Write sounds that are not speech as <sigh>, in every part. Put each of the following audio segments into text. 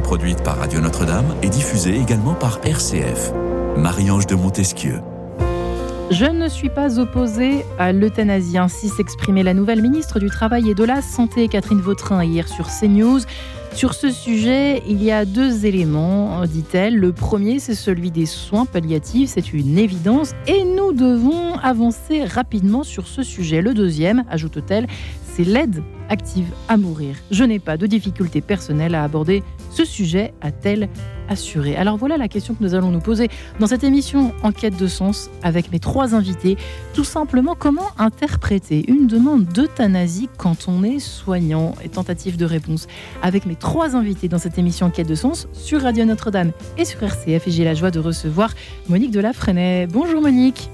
produite par Radio Notre-Dame et diffusée également par RCF. Marie-Ange de Montesquieu. Je ne suis pas opposée à l'euthanasie. Ainsi s'exprimait la nouvelle ministre du Travail et de la Santé, Catherine Vautrin, hier sur CNews. Sur ce sujet, il y a deux éléments, dit-elle. Le premier, c'est celui des soins palliatifs, c'est une évidence, et nous devons avancer rapidement sur ce sujet. Le deuxième, ajoute-t-elle, c'est l'aide active à mourir. Je n'ai pas de difficulté personnelle à aborder ce sujet, a-t-elle assuré? Alors voilà la question que nous allons nous poser dans cette émission En quête de sens avec mes trois invités. Tout simplement, comment interpréter une demande d'euthanasie quand on est soignant? Et tentative de réponse avec mes trois invités dans cette émission En quête de sens sur Radio Notre-Dame et sur RCF. Et j'ai la joie de recevoir Monique Delafrenet. Bonjour Monique.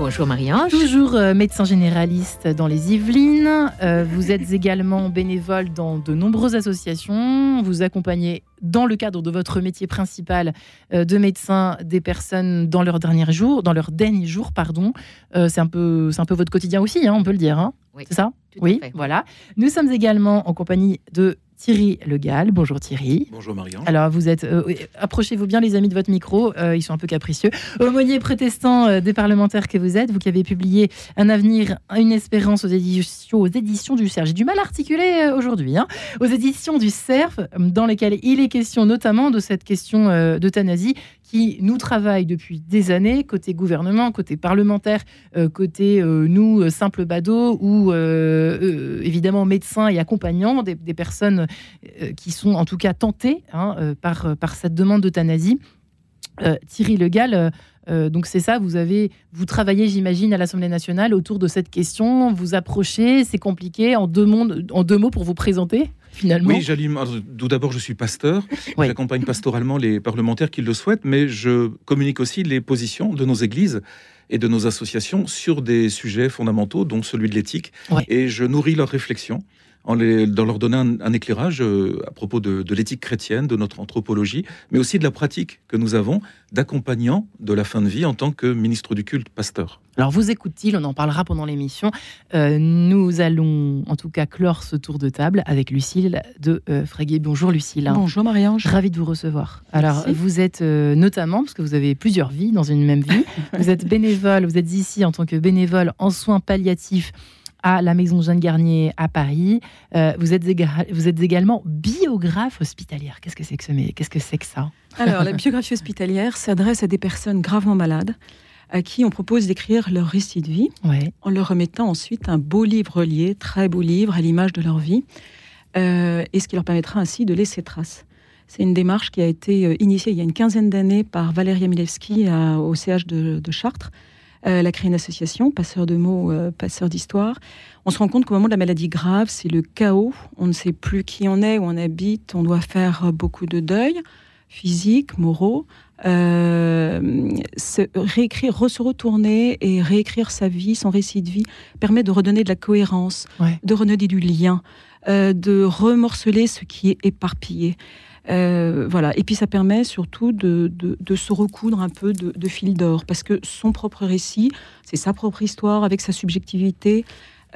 Bonjour Marie-Ange. Toujours euh, médecin généraliste dans les Yvelines. Euh, vous êtes <laughs> également bénévole dans de nombreuses associations. Vous accompagnez dans le cadre de votre métier principal euh, de médecin des personnes dans leur dernier jour, dans leur dernier jour, pardon. c'est un peu, c'est un peu votre quotidien aussi, hein, on peut le dire. Hein. oui, c'est ça? Oui, voilà. Nous sommes également en compagnie de Thierry Le Gall. Bonjour Thierry. Bonjour Marianne. Alors vous êtes, euh, approchez-vous bien les amis de votre micro, euh, ils sont un peu capricieux. Aumônier protestant euh, des parlementaires que vous êtes, vous qui avez publié Un avenir, une espérance aux éditions, aux éditions du CERF. J'ai du mal à articuler aujourd'hui. Hein. aux éditions du CERF, dans lesquelles il est question notamment de cette question d'euthanasie qui nous travaille depuis des années, côté gouvernement, côté parlementaire, côté nous, simples badauds, ou évidemment médecins et accompagnants des, personnes euh, qui sont en tout cas tentés hein, euh, par, euh, par cette demande d'euthanasie. Thierry Le Gall, donc c'est ça, vous avez, vous travaillez, j'imagine, à l'Assemblée nationale autour de cette question. Vous approchez, c'est compliqué. En deux mots pour vous présenter, finalement. Oui, j'allume. Tout d'abord, je suis pasteur. <laughs> J'accompagne pastoralement les parlementaires qui le souhaitent, mais je communique aussi les positions de nos églises et de nos associations sur des sujets fondamentaux, dont celui de l'éthique. Et je nourris leurs réflexions en, les, leur donnant un, éclairage euh, à propos de, l'éthique chrétienne, de notre anthropologie, mais aussi de la pratique que nous avons d'accompagnant de la fin de vie en tant que ministre du culte, pasteur. Alors vous écoute-t-il, on en parlera pendant l'émission. Euh, nous allons en tout cas clore ce tour de table avec Lucille de euh, Fréguet. Bonjour Lucille. Bonjour Marie-Ange. Ravie de vous recevoir. Alors vous êtes notamment, parce que vous avez plusieurs vies dans une même vie, <laughs> vous êtes bénévole, vous êtes ici en tant que bénévole en soins palliatifs à la Maison Jeanne Garnier à Paris. Euh, vous, êtes vous êtes également biographe hospitalière. Qu'est-ce que c'est que, ce, qu'est-ce que, c'est que ça? Alors, la biographie hospitalière s'adresse à des personnes gravement malades à qui on propose d'écrire leur récit de vie en leur remettant ensuite un beau livre relié, très beau livre à l'image de leur vie, euh, et ce qui leur permettra ainsi de laisser trace. C'est une démarche qui a été euh, initiée il y a une quinzaine d'années par Valérie Milewski au CH de, de Chartres elle a créé une association, passeur de mots, euh, passeur d'histoire. On se rend compte qu'au moment de la maladie grave, c'est le chaos. On ne sait plus qui on est, où on habite. On doit faire beaucoup de deuil physiques, moraux. Euh, se réécrire, se retourner et réécrire sa vie, son récit de vie, permet de redonner de la cohérence, de redonner du lien, de remorceler ce qui est éparpillé. Euh, voilà. Et puis ça permet surtout de, se recoudre un peu de, fil d'or, parce que son propre récit, c'est sa propre histoire avec sa subjectivité.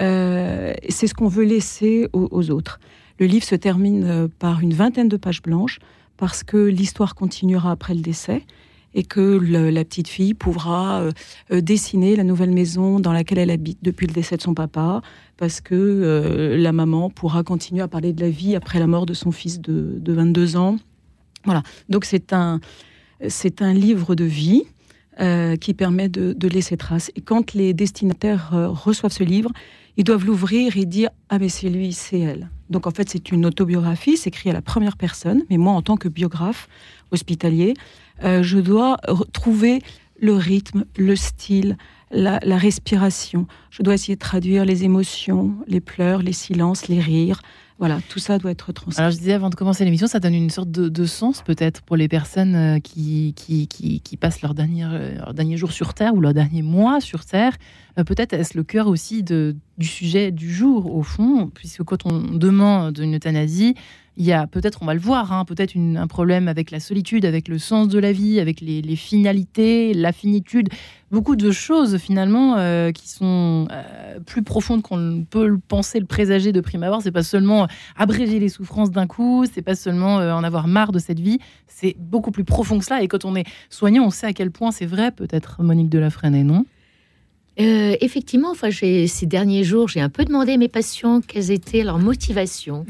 Euh, c'est ce qu'on veut laisser aux, autres. Le livre se termine euh, par une vingtaine de pages blanches, parce que l'histoire continuera après le décès et que la petite fille pourra dessiner la nouvelle maison dans laquelle elle habite depuis le décès de son papa, parce que euh, la maman pourra continuer à parler de la vie après la mort de son fils de, 22 ans. Voilà. Donc c'est un, c'est un livre de vie euh, qui permet de, laisser trace. Et quand les destinataires euh, reçoivent ce livre, ils doivent l'ouvrir et dire ah mais c'est lui, c'est elle. Donc en fait c'est une autobiographie, c'est écrit à la première personne. Mais moi en tant que biographe hospitalier, je dois trouver le rythme, le style, la, respiration. Je dois essayer de traduire les émotions, les pleurs, les silences, les rires. Voilà, tout ça doit être transmis. Alors je disais avant de commencer l'émission, ça donne une sorte de, sens peut-être pour les personnes euh, qui, qui, passent leur dernier, euh, leur dernier jour sur Terre ou leur dernier mois sur Terre. peut-être est-ce le cœur aussi du sujet du jour, au fond, puisque quand on demande une euthanasie, il y a peut-être, on va le voir, hein, peut-être un problème avec la solitude, avec le sens de la vie, avec les, finalités, la finitude, beaucoup de choses finalement euh, qui sont euh, plus profondes qu'on peut le penser, le présager de prime abord. C'est pas seulement abréger les souffrances d'un coup, c'est pas seulement euh, en avoir marre de cette vie, c'est beaucoup plus profond que cela. Et quand on est soignant, on sait à quel point c'est vrai, peut-être Monique de la Freinet, non? Effectivement, enfin, ces derniers jours, j'ai un peu demandé à mes patients quelles étaient leurs motivations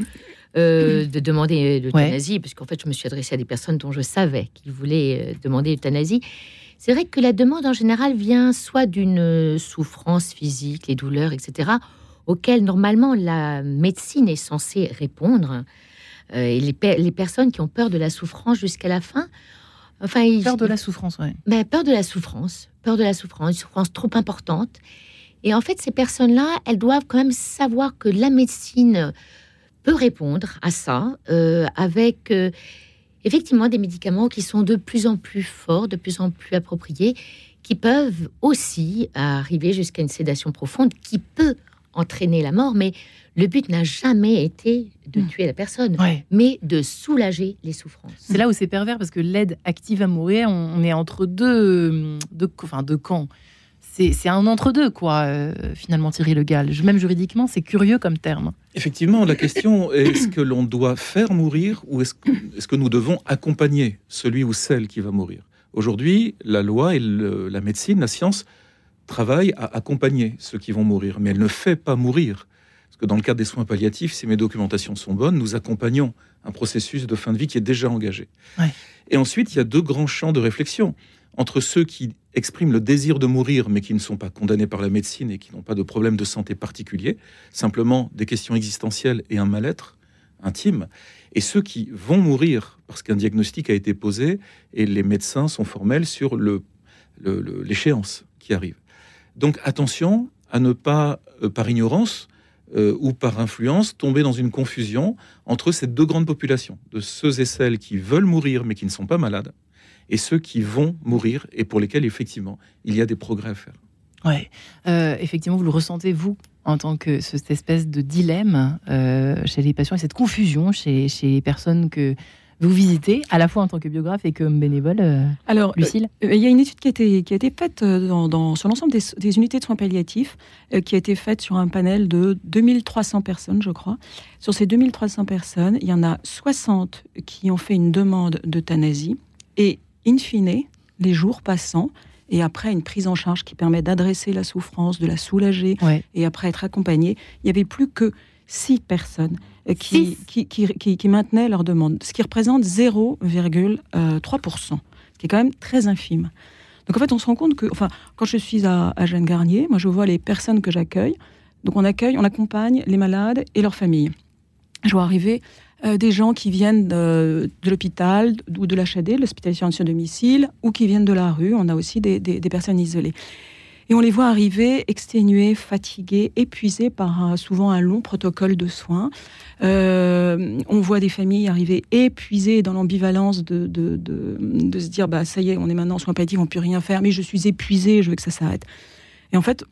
euh, de demander l'euthanasie, parce qu'en fait, je me suis adressée à des personnes dont je savais qu'ils voulaient euh, demander l'euthanasie. C'est vrai que la demande en général vient soit d'une euh, souffrance physique, les douleurs, etc., auxquelles normalement la médecine est censée répondre. et les, personnes qui ont peur de la souffrance jusqu'à la fin, enfin, peur de la souffrance, oui. Ben, peur de la souffrance, peur de la souffrance, une souffrance trop importante. Et en fait, ces personnes-là, elles doivent quand même savoir que la médecine peut répondre à ça euh, avec euh, effectivement des médicaments qui sont de plus en plus forts, de plus en plus appropriés, qui peuvent aussi arriver jusqu'à une sédation profonde qui peut entraîner la mort, mais le but n'a jamais été de hmm. tuer la personne, mais de soulager les souffrances. C'est là où c'est pervers parce que l'aide active à mourir, on, est entre deux, deux, enfin, deux camps c'est un entre-deux, quoi, euh, finalement, Thierry Le Gall. Même juridiquement, c'est curieux comme terme. Effectivement, la question est <coughs> est-ce que l'on doit faire mourir ou est-ce que, nous devons accompagner celui ou celle qui va mourir? Aujourd'hui, la loi et la médecine, la science, travaillent à accompagner ceux qui vont mourir, mais elle ne fait pas mourir. Parce que dans le cadre des soins palliatifs, si mes documentations sont bonnes, nous accompagnons un processus de fin de vie qui est déjà engagé. Et ensuite, il y a deux grands champs de réflexion entre ceux qui expriment le désir de mourir mais qui ne sont pas condamnés par la médecine et qui n'ont pas de problème de santé particulier, simplement des questions existentielles et un mal-être intime, et ceux qui vont mourir parce qu'un diagnostic a été posé et les médecins sont formels sur l'échéance le, qui arrive. Donc attention à ne pas, euh, par ignorance euh, ou par influence, tomber dans une confusion entre ces deux grandes populations, de ceux et celles qui veulent mourir mais qui ne sont pas malades, et ceux qui vont mourir et pour lesquels, effectivement, il y a des progrès à faire. Ouais, euh, effectivement, vous le ressentez, vous, en tant que cette espèce de dilemme euh, chez les patients et cette confusion chez, chez les personnes que vous visitez, à la fois en tant que biographe et comme bénévole, euh, Alors, Lucille Il y a une étude qui a été, qui a été faite dans, sur l'ensemble des, des, unités de soins palliatifs, qui a été faite sur un panel de 2300 personnes, je crois. Sur ces 2300 personnes, il y en a 60 qui ont fait une demande d'euthanasie et in fine, les jours passant, et après une prise en charge qui permet d'adresser la souffrance, de la soulager, et après être accompagné, il n'y avait plus que six personnes euh, qui, qui, qui, maintenaient leur demande, ce qui représente 0,3%, ce qui est quand même très infime. Donc en fait, on se rend compte que, enfin, quand je suis à, à Jeanne Garnier, moi je vois les personnes que j'accueille. Donc on accueille, on accompagne les malades et leurs familles. Je vois arriver euh, des gens qui viennent de, l'hôpital ou de l'HAD, l'hospitalisation à domicile, ou qui viennent de la rue. On a aussi des, personnes isolées. Et on les voit arriver exténués, fatigués, épuisés par souvent un long protocole de soins. Euh, on voit des familles arriver épuisées dans l'ambivalence de, de, se dire bah, ça y est, on est maintenant en soins palliatifs, on ne peut rien faire, mais je suis épuisé, je veux que ça s'arrête. Et en fait,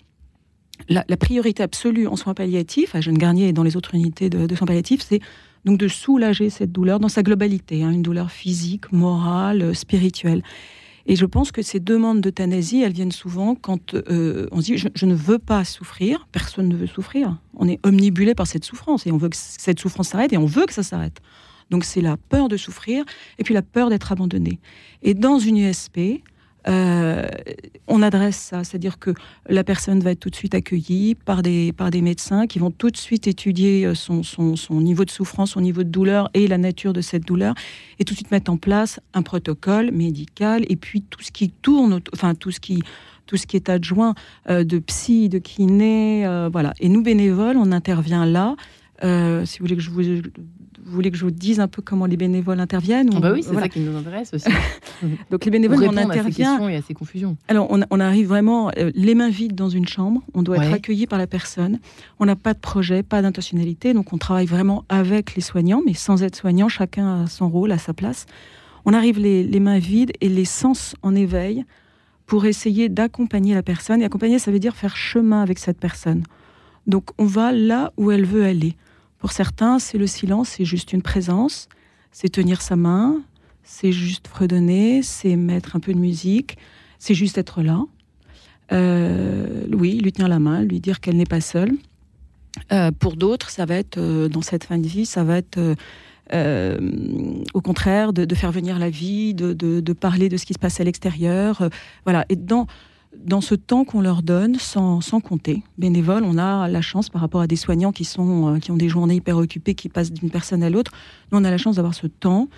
la, priorité absolue en soins palliatifs, à Jeune Garnier et dans les autres unités de soins palliatifs, c'est donc de soulager cette douleur dans sa globalité, hein, une douleur physique, morale, euh, spirituelle. Et je pense que ces demandes d'euthanasie, elles viennent souvent quand euh, on se dit je, ne veux pas souffrir, personne ne veut souffrir. On est omnibulé par cette souffrance et on veut que cette souffrance s'arrête et on veut que ça s'arrête. Donc c'est la peur de souffrir et puis la peur d'être abandonné. Et dans une USP, euh, on adresse ça, c'est-à-dire que la personne va être tout de suite accueillie par des, par des médecins qui vont tout de suite étudier euh, son, son, niveau de souffrance, son niveau de douleur et la nature de cette douleur, et tout de suite mettre en place un protocole médical, et puis tout ce qui tourne, enfin tout ce qui tout ce qui est adjoint euh, de psy, de kiné, voilà. Et nous bénévoles, on intervient là. si vous voulez que je vous voulez que je vous dise un peu comment les bénévoles interviennent ah bah Oui, c'est ça qui nous intéresse <laughs> aussi. Donc les bénévoles, on intervient. À ces et à ces confusions. Alors on, arrive vraiment euh, les mains vides dans une chambre. On doit être accueilli par la personne. On n'a pas de projet, pas d'intentionnalité. Donc on travaille vraiment avec les soignants, mais sans être soignant, chacun a son rôle, à sa place. On arrive les, les mains vides et les sens en éveil pour essayer d'accompagner la personne. Et accompagner, ça veut dire faire chemin avec cette personne. Donc on va là où elle veut aller. Pour certains, c'est le silence, c'est juste une présence, c'est tenir sa main, c'est juste fredonner, c'est mettre un peu de musique, c'est juste être là. Euh, oui, lui tenir la main, lui dire qu'elle n'est pas seule. Euh, pour d'autres, ça va être, euh, dans cette fin de vie, ça va être au contraire de, faire venir la vie, de, parler de ce qui se passe à l'extérieur. voilà. Et dans, dans ce temps qu'on leur donne, sans, sans, compter, bénévole, on a la chance par rapport à des soignants qui, sont, qui ont des journées hyper occupées, qui passent d'une personne à l'autre. Nous, on a la chance d'avoir ce temps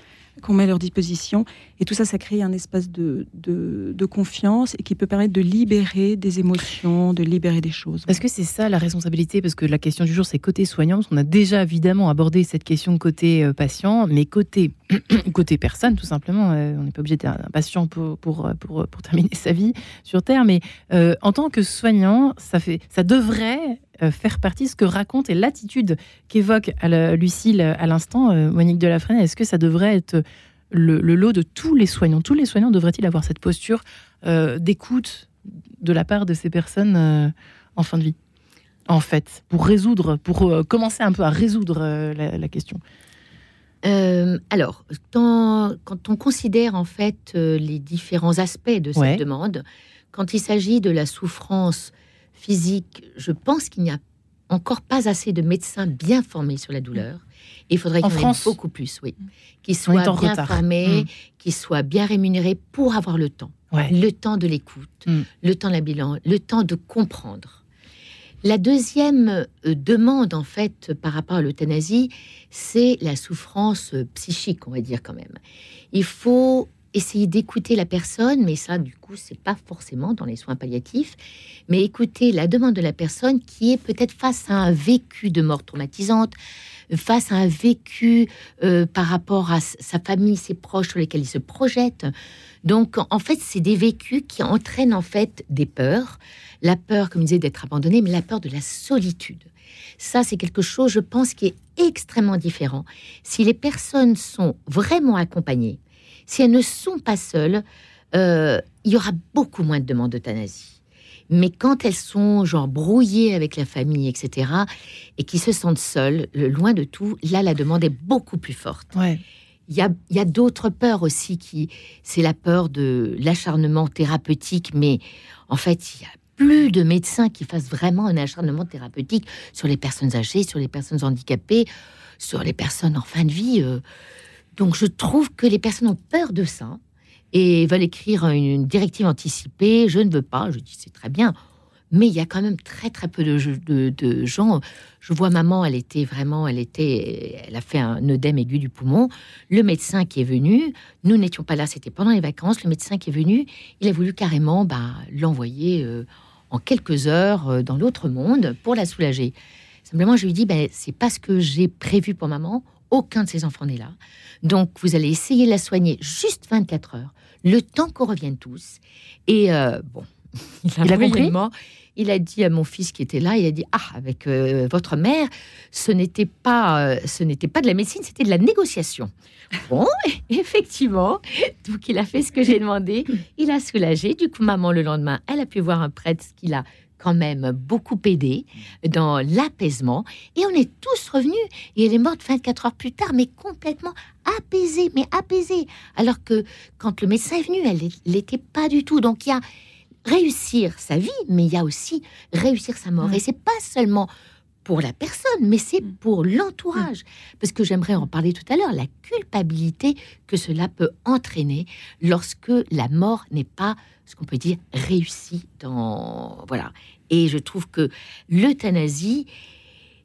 qu'on met à leur disposition. Et tout ça, ça crée un espace de, de, confiance et qui peut permettre de libérer des émotions, de libérer des choses. Est-ce que c'est ça la responsabilité? Parce que la question du jour, c'est côté soignant. On a déjà évidemment abordé cette question côté euh, patient, mais côté, <clears throat> côté personne, tout simplement. Euh, on n'est pas obligé d'être un patient pour, pour, pour, terminer <laughs> sa vie sur Terre. Mais euh, en tant que soignant, ça, fait, ça devrait faire partie de ce que raconte et l'attitude qu'évoque Lucille à l'instant, euh, Monique Delafrène. Est-ce que ça devrait être le, lot de tous les soignants? Tous les soignants devraient-ils avoir cette posture euh, d'écoute de la part de ces personnes en fin de vie? En fait, pour résoudre, pour commencer un peu à résoudre la, question. alors, quand on considère en fait les différents aspects de cette demande, quand il s'agit de la souffrance physique, je pense qu'il n'y a encore pas assez de médecins bien formés sur la douleur. il faudrait qu'il y en ait beaucoup plus, oui. Qui soient bien formés, mm. qui soient bien rémunérés pour avoir le temps. Le temps de l'écoute, mm. le temps de la bilan, le temps de comprendre. La deuxième euh, demande, en fait, par rapport à l'euthanasie, c'est la souffrance euh, psychique, on va dire quand même. Il faut essayer d'écouter la personne, mais ça, du coup, c'est pas forcément dans les soins palliatifs, mais écouter la demande de la personne qui est peut-être face à un vécu de mort traumatisante, face à un vécu euh, par rapport à sa famille, ses proches sur lesquels il se projette. Donc, en fait, c'est des vécus qui entraînent en fait des peurs. La peur, comme je disais, d'être abandonné, mais la peur de la solitude. Ça, c'est quelque chose, je pense, qui est extrêmement différent. Si les personnes sont vraiment accompagnées, si elles ne sont pas seules, euh, il y aura beaucoup moins de demandes d'euthanasie. Mais quand elles sont genre brouillées avec la famille, etc., et qui se sentent seules, loin de tout, là, la demande est beaucoup plus forte. Il y a, d'autres peurs aussi qui, c'est la peur de l'acharnement thérapeutique, mais en fait, il y a plus de médecins qui fassent vraiment un acharnement thérapeutique sur les personnes âgées, sur les personnes handicapées, sur les personnes en fin de vie. Euh, donc je trouve que les personnes ont peur de ça et veulent écrire une directive anticipée. Je ne veux pas. Je dis c'est très bien. Mais il y a quand même très très peu de, gens. Je vois maman, elle était vraiment, elle était, elle a fait un œdème aigu du poumon. Le médecin qui est venu, nous n'étions pas là, c'était pendant les vacances. Le médecin qui est venu, il a voulu carrément bah, l'envoyer euh, en quelques heures euh, dans l'autre monde pour la soulager. Simplement, je lui dis, ben, c'est pas ce que j'ai prévu pour maman. Aucun de ses enfants n'est là. Donc, vous allez essayer de la soigner juste 24 heures, le temps qu'on revienne tous. Et euh, bon, <laughs> il a, compris il a dit à mon fils qui était là, il a dit ah avec euh, votre mère, ce n'était pas euh, ce n'était pas de la médecine, c'était de la négociation. Bon, <laughs> effectivement, donc il a fait ce que j'ai demandé, il a soulagé. Du coup, maman le lendemain, elle a pu voir un prêtre qui l'a quand même beaucoup aidé dans l'apaisement. Et on est tous revenus. Et elle est morte 24 heures plus tard, mais complètement apaisée, mais apaisée. Alors que quand le médecin est venu, elle n'était pas du tout. Donc il y a réussir sa vie, mais il y a aussi réussir sa mort. Et c'est pas seulement pour la personne, mais c'est mm. pour l'entourage. Mm. Parce que j'aimerais en parler tout à l'heure, la culpabilité que cela peut entraîner lorsque la mort n'est pas ce qu'on peut dire réussie dans voilà. Et je trouve que l'euthanasie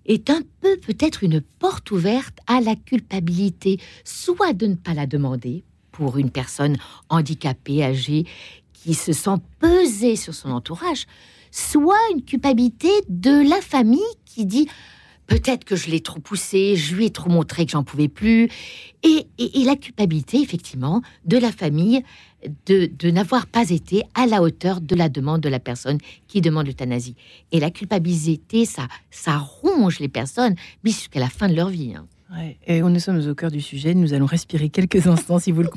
est un peu peut-être une porte ouverte à la culpabilité, soit de ne pas la demander pour une personne handicapée, âgée, qui se sent peser sur son entourage, soit une culpabilité de la famille qui dit peut-être que je l'ai trop poussé, je lui ai trop montré que j'en pouvais plus, et, la culpabilité effectivement de la famille de, n'avoir pas été à la hauteur de la demande de la personne qui demande l'euthanasie. Et la culpabilité, ça, ça ronge les personnes jusqu'à la fin de leur vie. Hein. Et nous sommes au cœur du sujet. Nous allons respirer quelques <laughs> instants, si vous le,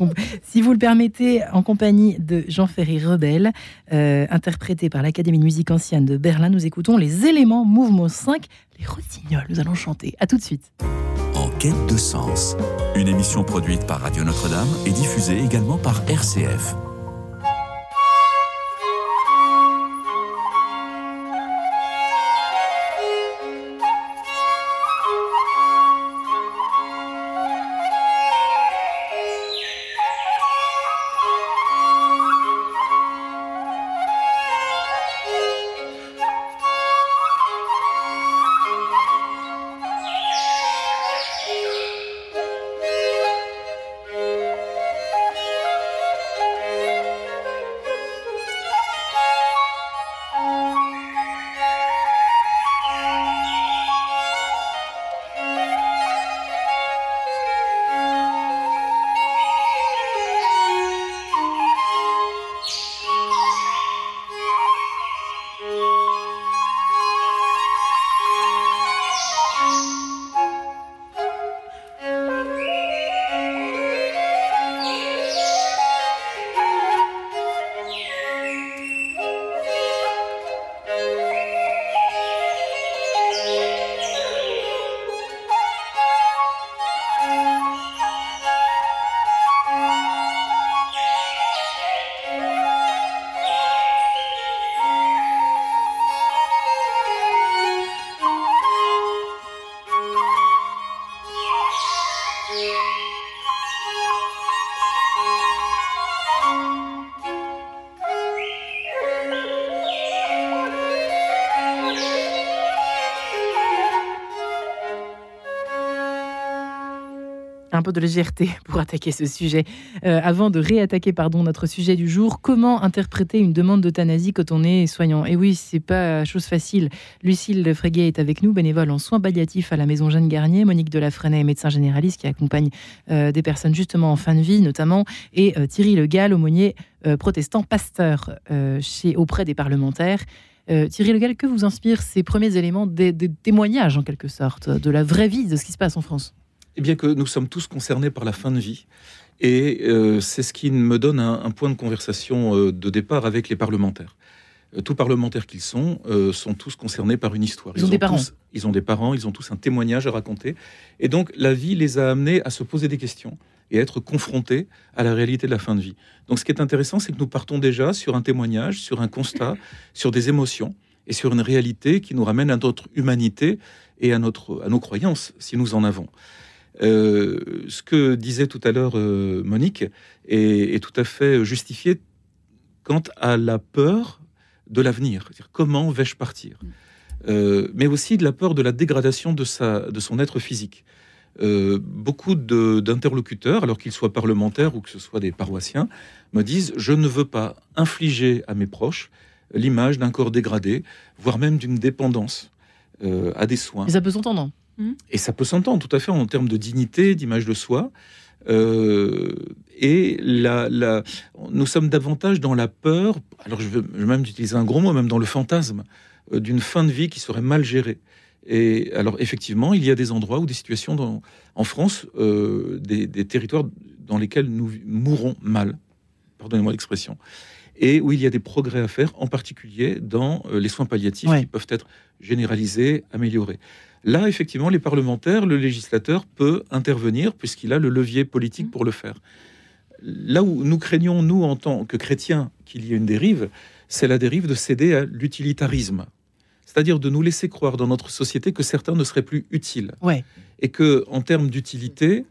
si vous le permettez, en compagnie de Jean-Ferry Rebel, euh, interprété par l'Académie de musique ancienne de Berlin. Nous écoutons les éléments mouvement 5, les rossignols. Nous allons chanter. À tout de suite. En quête de sens, une émission produite par Radio Notre-Dame et diffusée également par RCF. Un peu de légèreté <laughs> pour attaquer ce sujet. Euh, avant de réattaquer pardon, notre sujet du jour, comment interpréter une demande d'euthanasie quand on est soignant? Et oui, c'est pas chose facile. Lucille Fréguet est avec nous, bénévole en soins palliatifs à la Maison Jeanne Garnier. Monique Delafrenet, médecin généraliste qui accompagne euh, des personnes justement en fin de vie notamment. Et euh, Thierry Le Gall, aumônier protestant, pasteur chez, auprès des parlementaires. Thierry Le Gall, que vous inspirent ces premiers éléments des, des témoignages en quelque sorte de la vraie vie de ce qui se passe en France? Eh bien que nous sommes tous concernés par la fin de vie. Et euh, c'est ce qui me donne un, point de conversation euh, de départ avec les parlementaires. Euh, tous parlementaires qu'ils sont, sont tous concernés par une histoire. Ils, ont, des parents. ils ont des parents, ils ont tous un témoignage à raconter. Et donc la vie les a amenés à se poser des questions et à être confrontés à la réalité de la fin de vie. Donc ce qui est intéressant, c'est que nous partons déjà sur un témoignage, sur un constat, <laughs> sur des émotions et sur une réalité qui nous ramène à notre humanité et à, notre, à nos croyances, si nous en avons. Euh, ce que disait tout à l'heure euh, Monique est, tout à fait justifié quant à la peur de l'avenir. Comment vais-je partir euh, Mais aussi de la peur de la dégradation de, sa, de son être physique. beaucoup d'interlocuteurs, alors qu'ils soient parlementaires ou que ce soit des paroissiens, me disent je ne veux pas infliger à mes proches l'image d'un corps dégradé, voire même d'une dépendance à des soins. ça peut s'entendre. Et ça peut s'entendre tout à fait en termes de dignité, d'image de soi. Euh, et la, nous sommes davantage dans la peur, alors je veux, même utiliser un gros mot, même dans le fantasme euh, d'une fin de vie qui serait mal gérée. Et alors effectivement, il y a des endroits ou des situations dans, en France, euh, des, territoires dans lesquels nous mourrons mal, pardonnez-moi l'expression, et où il y a des progrès à faire, en particulier dans les soins palliatifs qui peuvent être généralisés, améliorés. Là, effectivement, les parlementaires, le législateur peut intervenir puisqu'il a le levier politique pour le faire. Là où nous craignons, nous, en tant que chrétiens, qu'il y ait une dérive, c'est la dérive de céder à l'utilitarisme. C'est-à-dire de nous laisser croire dans notre société que certains ne seraient plus utiles. Ouais. Et que, en termes d'utilité,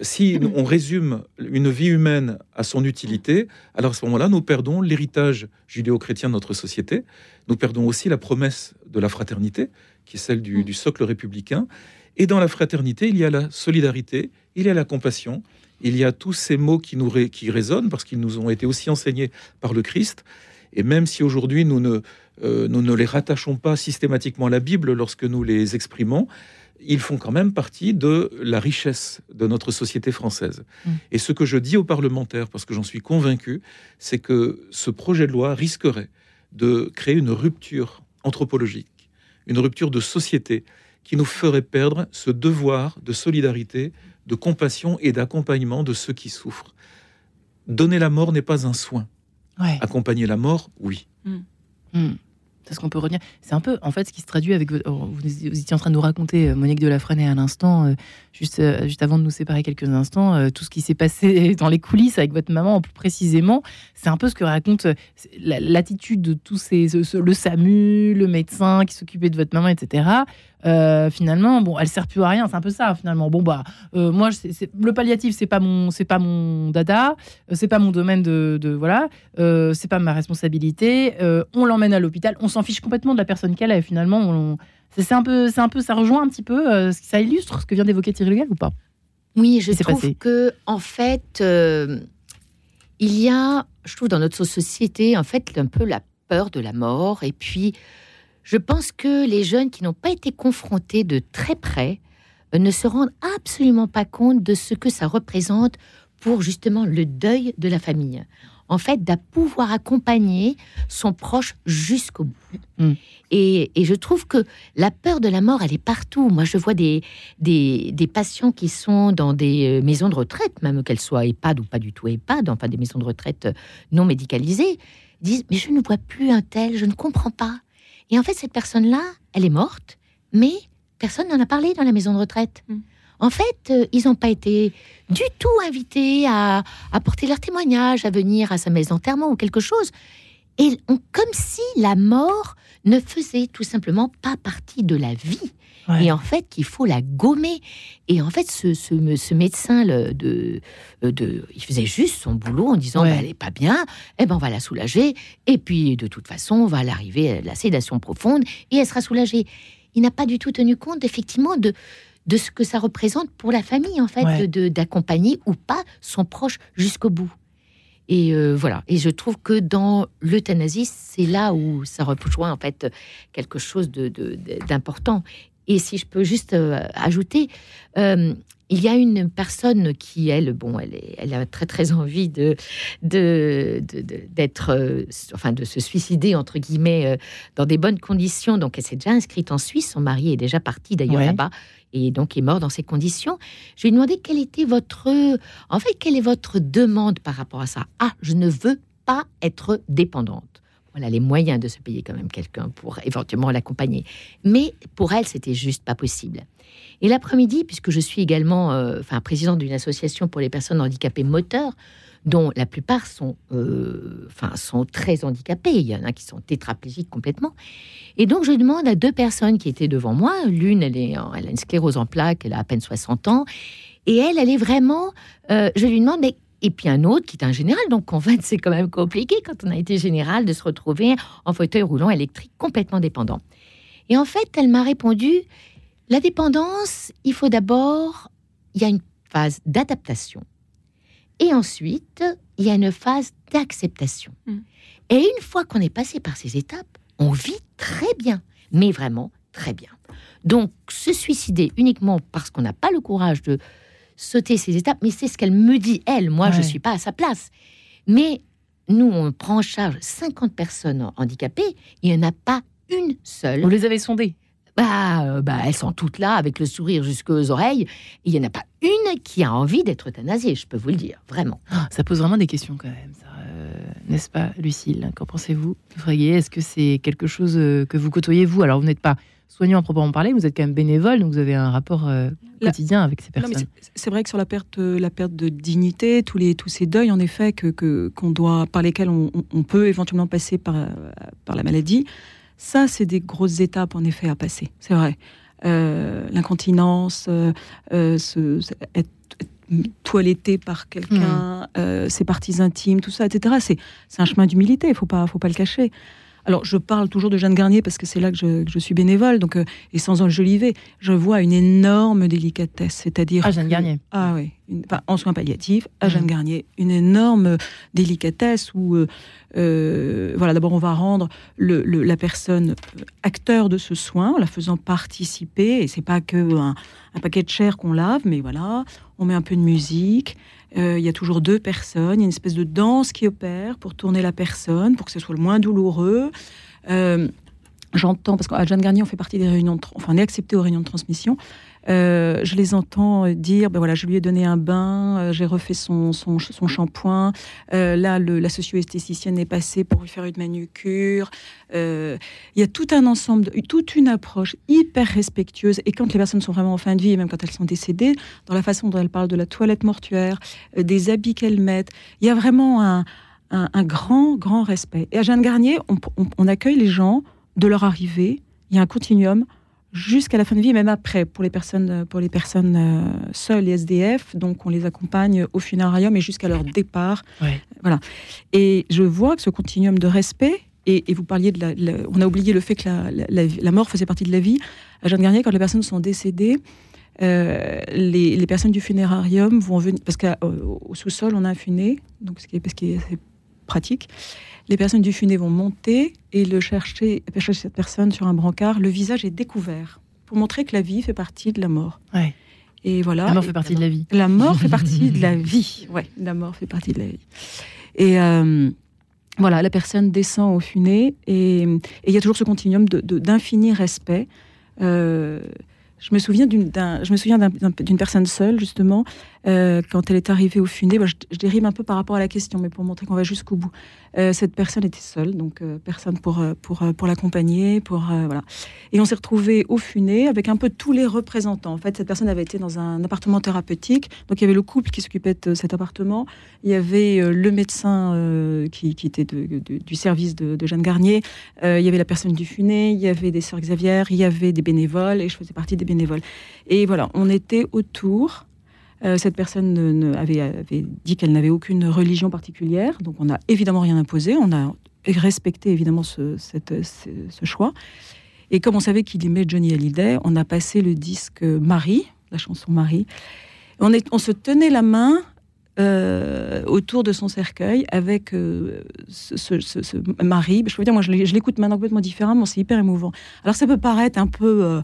si on résume une vie humaine à son utilité, alors à ce moment-là, nous perdons l'héritage judéo-chrétien de notre société. Nous perdons aussi la promesse de la fraternité, qui est celle du, socle républicain. Et dans la fraternité, il y a la solidarité, il y a la compassion, il y a tous ces mots qui nous qui résonnent parce qu'ils nous ont été aussi enseignés par le Christ. Et même si aujourd'hui nous ne, euh, nous ne les rattachons pas systématiquement à la Bible lorsque nous les exprimons, ils font quand même partie de la richesse de notre société française. Mm. Et ce que je dis aux parlementaires, parce que j'en suis convaincu, c'est que ce projet de loi risquerait de créer une rupture anthropologique une rupture de société qui nous ferait perdre ce devoir de solidarité, de compassion et d'accompagnement de ceux qui souffrent. Donner la mort n'est pas un soin. Accompagner la mort, oui. Hmm. Hmm. Qu'on peut retenir. C'est un peu, en fait, ce qui se traduit avec. Oh, vous, étiez en train de nous raconter, euh, Monique de la Frenay, à l'instant, euh, juste, euh, juste avant de nous séparer quelques instants, tout ce qui s'est passé <laughs> dans les coulisses avec votre maman, plus précisément. C'est un peu ce que raconte l'attitude de tous ces. le SAMU, le médecin qui s'occupait de votre maman, etc. Euh, finalement, bon, elle sert plus à rien. C'est un peu ça, finalement. Bon, bah, euh, moi, le palliatif, c'est pas mon, c'est pas mon dada, euh, c'est pas mon domaine de, de voilà, c'est pas ma responsabilité. on l'emmène à l'hôpital, on s'en fiche complètement de la personne qu'elle est. Finalement, c'est un peu, c'est un peu, ça rejoint un petit peu, ça illustre ce que vient d'évoquer Thierry Legal ou pas? Oui, je trouve que en fait, il y a, je trouve, dans notre société, en fait, un peu la peur de la mort et puis je pense que les jeunes qui n'ont pas été confrontés de très près euh, ne se rendent absolument pas compte de ce que ça représente pour justement le deuil de la famille. En fait, de pouvoir accompagner son proche jusqu'au bout. Mm. Et, je trouve que la peur de la mort, elle est partout. Moi, je vois des, des, patients qui sont dans des euh, maisons de retraite, même qu'elles soient EHPAD ou pas du tout EHPAD, enfin des maisons de retraite euh, non médicalisées, disent, mais je ne vois plus un tel, je ne comprends pas. Et en fait, cette personne-là, elle est morte, mais personne n'en a parlé dans la maison de retraite. Mm. En fait, euh, ils n'ont pas été du tout invités à apporter leur témoignage, à venir à sa maison d'enterrement ou quelque chose. Et comme si la mort ne faisait tout simplement pas partie de la vie. Et en fait, qu'il faut la gommer. Et en fait, ce, ce, médecin, le, de, euh, de, il faisait juste son boulot en disant bah, elle est pas bien, eh ben, on va la soulager. Et puis, de toute façon, on va l'arriver à la sédation profonde et elle sera soulagée. Il n'a pas du tout tenu compte, effectivement, de, de ce que ça représente pour la famille, en fait, de d'accompagner ou pas son proche jusqu'au bout. Et euh, voilà. Et je trouve que dans l'euthanasie, c'est là où ça rejoint en fait quelque chose d'important. Et si je peux juste euh, ajouter, euh, il y a une personne qui, elle, bon, elle, est, elle a très très envie de d'être, euh, enfin, de se suicider entre guillemets dans des bonnes conditions. Donc, elle s'est déjà inscrite en Suisse. Son mari est déjà parti d'ailleurs là-bas et donc est mort dans ces conditions. Je lui ai demandé quelle était votre, en fait, quelle est votre demande par rapport à ça? Ah, je ne veux pas être dépendante a les moyens de se payer quand même quelqu'un pour éventuellement l'accompagner. Mais pour elle, c'était juste pas possible. Et l'après-midi, puisque je suis également euh, enfin, présidente d'une association pour les personnes handicapées moteurs, dont la plupart sont, euh, enfin, sont très handicapées. Il y en a qui sont tétraplégiques complètement. Et donc, je demande à deux personnes qui étaient devant moi. L'une, elle, est, elle a une sclérose en plaques, elle a à peine 60 ans. Et elle, elle est vraiment. Euh, je lui demande, mais et puis un autre qui est un général. Donc en fait, c'est quand même compliqué quand on a été général de se retrouver en fauteuil roulant électrique complètement dépendant. Et en fait, elle m'a répondu, la dépendance, il faut d'abord, il y a une phase d'adaptation. Et ensuite, il y a une phase d'acceptation. Mm. Et une fois qu'on est passé par ces étapes, on vit très bien, mais vraiment très bien. Donc, se suicider uniquement parce qu'on n'a pas le courage de sauter ces étapes, mais c'est ce qu'elle me dit, elle. Moi, je ne suis pas à sa place. Mais nous, on prend en charge 50 personnes handicapées, il n'y en a pas une seule. Vous les avez sondées? Bah, euh, bah, elles sont toutes là avec le sourire jusqu'aux oreilles. Il n'y en a pas une qui a envie d'être euthanasiée, je peux vous le dire, vraiment. Ah, ça pose vraiment des questions quand même, euh, n'est-ce pas, Lucille? Qu'en pensez-vous, Est-ce que c'est quelque chose euh, que vous côtoyez, vous? Alors, vous n'êtes pas soignant à proprement parler, vous êtes quand même bénévole, donc vous avez un rapport euh, quotidien avec ces personnes. C'est vrai que sur la perte, la perte de dignité, tous, les, tous ces deuils, en effet, que, qu'on doit, par lesquels on, peut éventuellement passer par, par la maladie, ça, c'est des grosses étapes, en effet, à passer. C'est vrai. Euh, l'incontinence, euh, être, toiletté par quelqu'un, mmh. ses parties intimes, tout ça, etc. C'est, un chemin d'humilité, il ne faut pas, faut pas le cacher. Alors, je parle toujours de Jeanne Garnier parce que c'est là que je, suis bénévole, donc, euh, et sans enjoliver, je vois une énorme délicatesse, c'est-à-dire. À Jeanne Garnier. Ah oui, en soins palliatifs, à Jeanne mmh. Garnier, une énorme délicatesse où, euh, euh, voilà, d'abord on va rendre la personne acteur de ce soin en la faisant participer, et c'est pas que un, un paquet de chair qu'on lave, mais voilà, on met un peu de musique. Euh, il y a toujours deux personnes, il y a une espèce de danse qui opère pour tourner la personne, pour que ce soit le moins douloureux. Euh, j'entends, parce qu'à Jeanne Garnier, on fait partie des réunions, enfin, on est accepté aux réunions de transmission. Euh, je les entends dire, ben voilà, je lui ai donné un bain, euh, j'ai refait son, son, shampoing. Euh, là, la socio-esthéticienne est passée pour lui faire une manucure. Il y a tout un ensemble, toute une approche hyper respectueuse. Et quand les personnes sont vraiment en fin de vie, et même quand elles sont décédées, dans la façon dont elles parlent de la toilette mortuaire, des habits qu'elles mettent, il y a vraiment un, un, grand, grand respect. Et à Jeanne Garnier, on accueille les gens de leur arrivée. Il y a un continuum jusqu'à la fin de vie, même après, pour les personnes, pour les personnes euh, seules et SDF. Donc, on les accompagne au funérarium et jusqu'à leur départ. Voilà. Et je vois que ce continuum de respect, et, vous parliez de la, On a oublié le fait que la, mort faisait partie de la vie. À Jeanne Garnier, quand les personnes sont décédées, euh, les, personnes du funérarium vont venir. Parce qu'au sous-sol, on a un funé, donc ce qui est, parce que c'est pratique les personnes du funé vont monter et le chercher, chercher cette personne sur un brancard. Le visage est découvert pour montrer que la vie fait partie de la mort. Ouais. Et voilà. La mort fait partie de la vie. La mort fait partie de la <laughs> vie. Ouais, la mort fait partie de la vie. Et euh, voilà, la personne descend au funé et il y a toujours ce continuum d'infini de, respect. Euh, je me souviens d'une, je me souviens d'une personne seule justement euh, quand elle est arrivée au funé. je, je, dérive un peu par rapport à la question, mais pour montrer qu'on va jusqu'au bout. Euh, cette personne était seule, donc euh, personne pour, euh, pour, pour l'accompagner. Pour, voilà. Et on s'est retrouvé au Funé avec un peu tous les représentants. En fait, cette personne avait été dans un appartement thérapeutique. Donc il y avait le couple qui s'occupait de cet appartement. Il y avait le médecin qui, était du service de, Jeanne Garnier. il y avait la personne du Funé. Il y avait des sœurs Xavier. Il y avait des bénévoles. Et je faisais partie des bénévoles. Et voilà, on était autour cette personne avait, dit qu'elle n'avait aucune religion particulière, donc on n'a évidemment rien imposé, on a respecté évidemment ce, choix. Et comme on savait qu'il aimait Johnny Hallyday, on a passé le disque Marie, la chanson Marie. On, on se tenait la main euh, autour de son cercueil avec euh, ce, Marie. Je dire, moi, je l'écoute maintenant complètement différemment, c'est hyper émouvant. Alors, ça peut paraître un peu,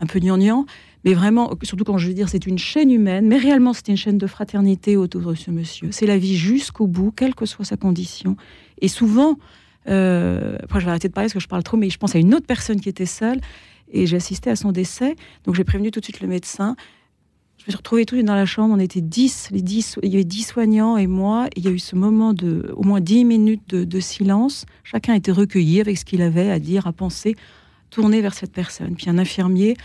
un peu mais vraiment, surtout quand je veux dire, c'est une chaîne humaine, mais réellement, c'est une chaîne de fraternité autour de ce monsieur. C'est la vie jusqu'au bout, quelle que soit sa condition. Et souvent, euh, après, je vais arrêter de parler parce que je parle trop, mais je pense à une autre personne qui était seule et j'ai assisté à son décès. Donc, j'ai prévenu tout de suite le médecin. Je me suis retrouvée tout dans la chambre. On était 10, les 10, il y avait 10 soignants et moi. Il y a eu ce moment de, au moins 10 minutes de, de silence. Chacun était recueilli avec ce qu'il avait à dire, à penser, tourné vers cette personne. Puis un infirmier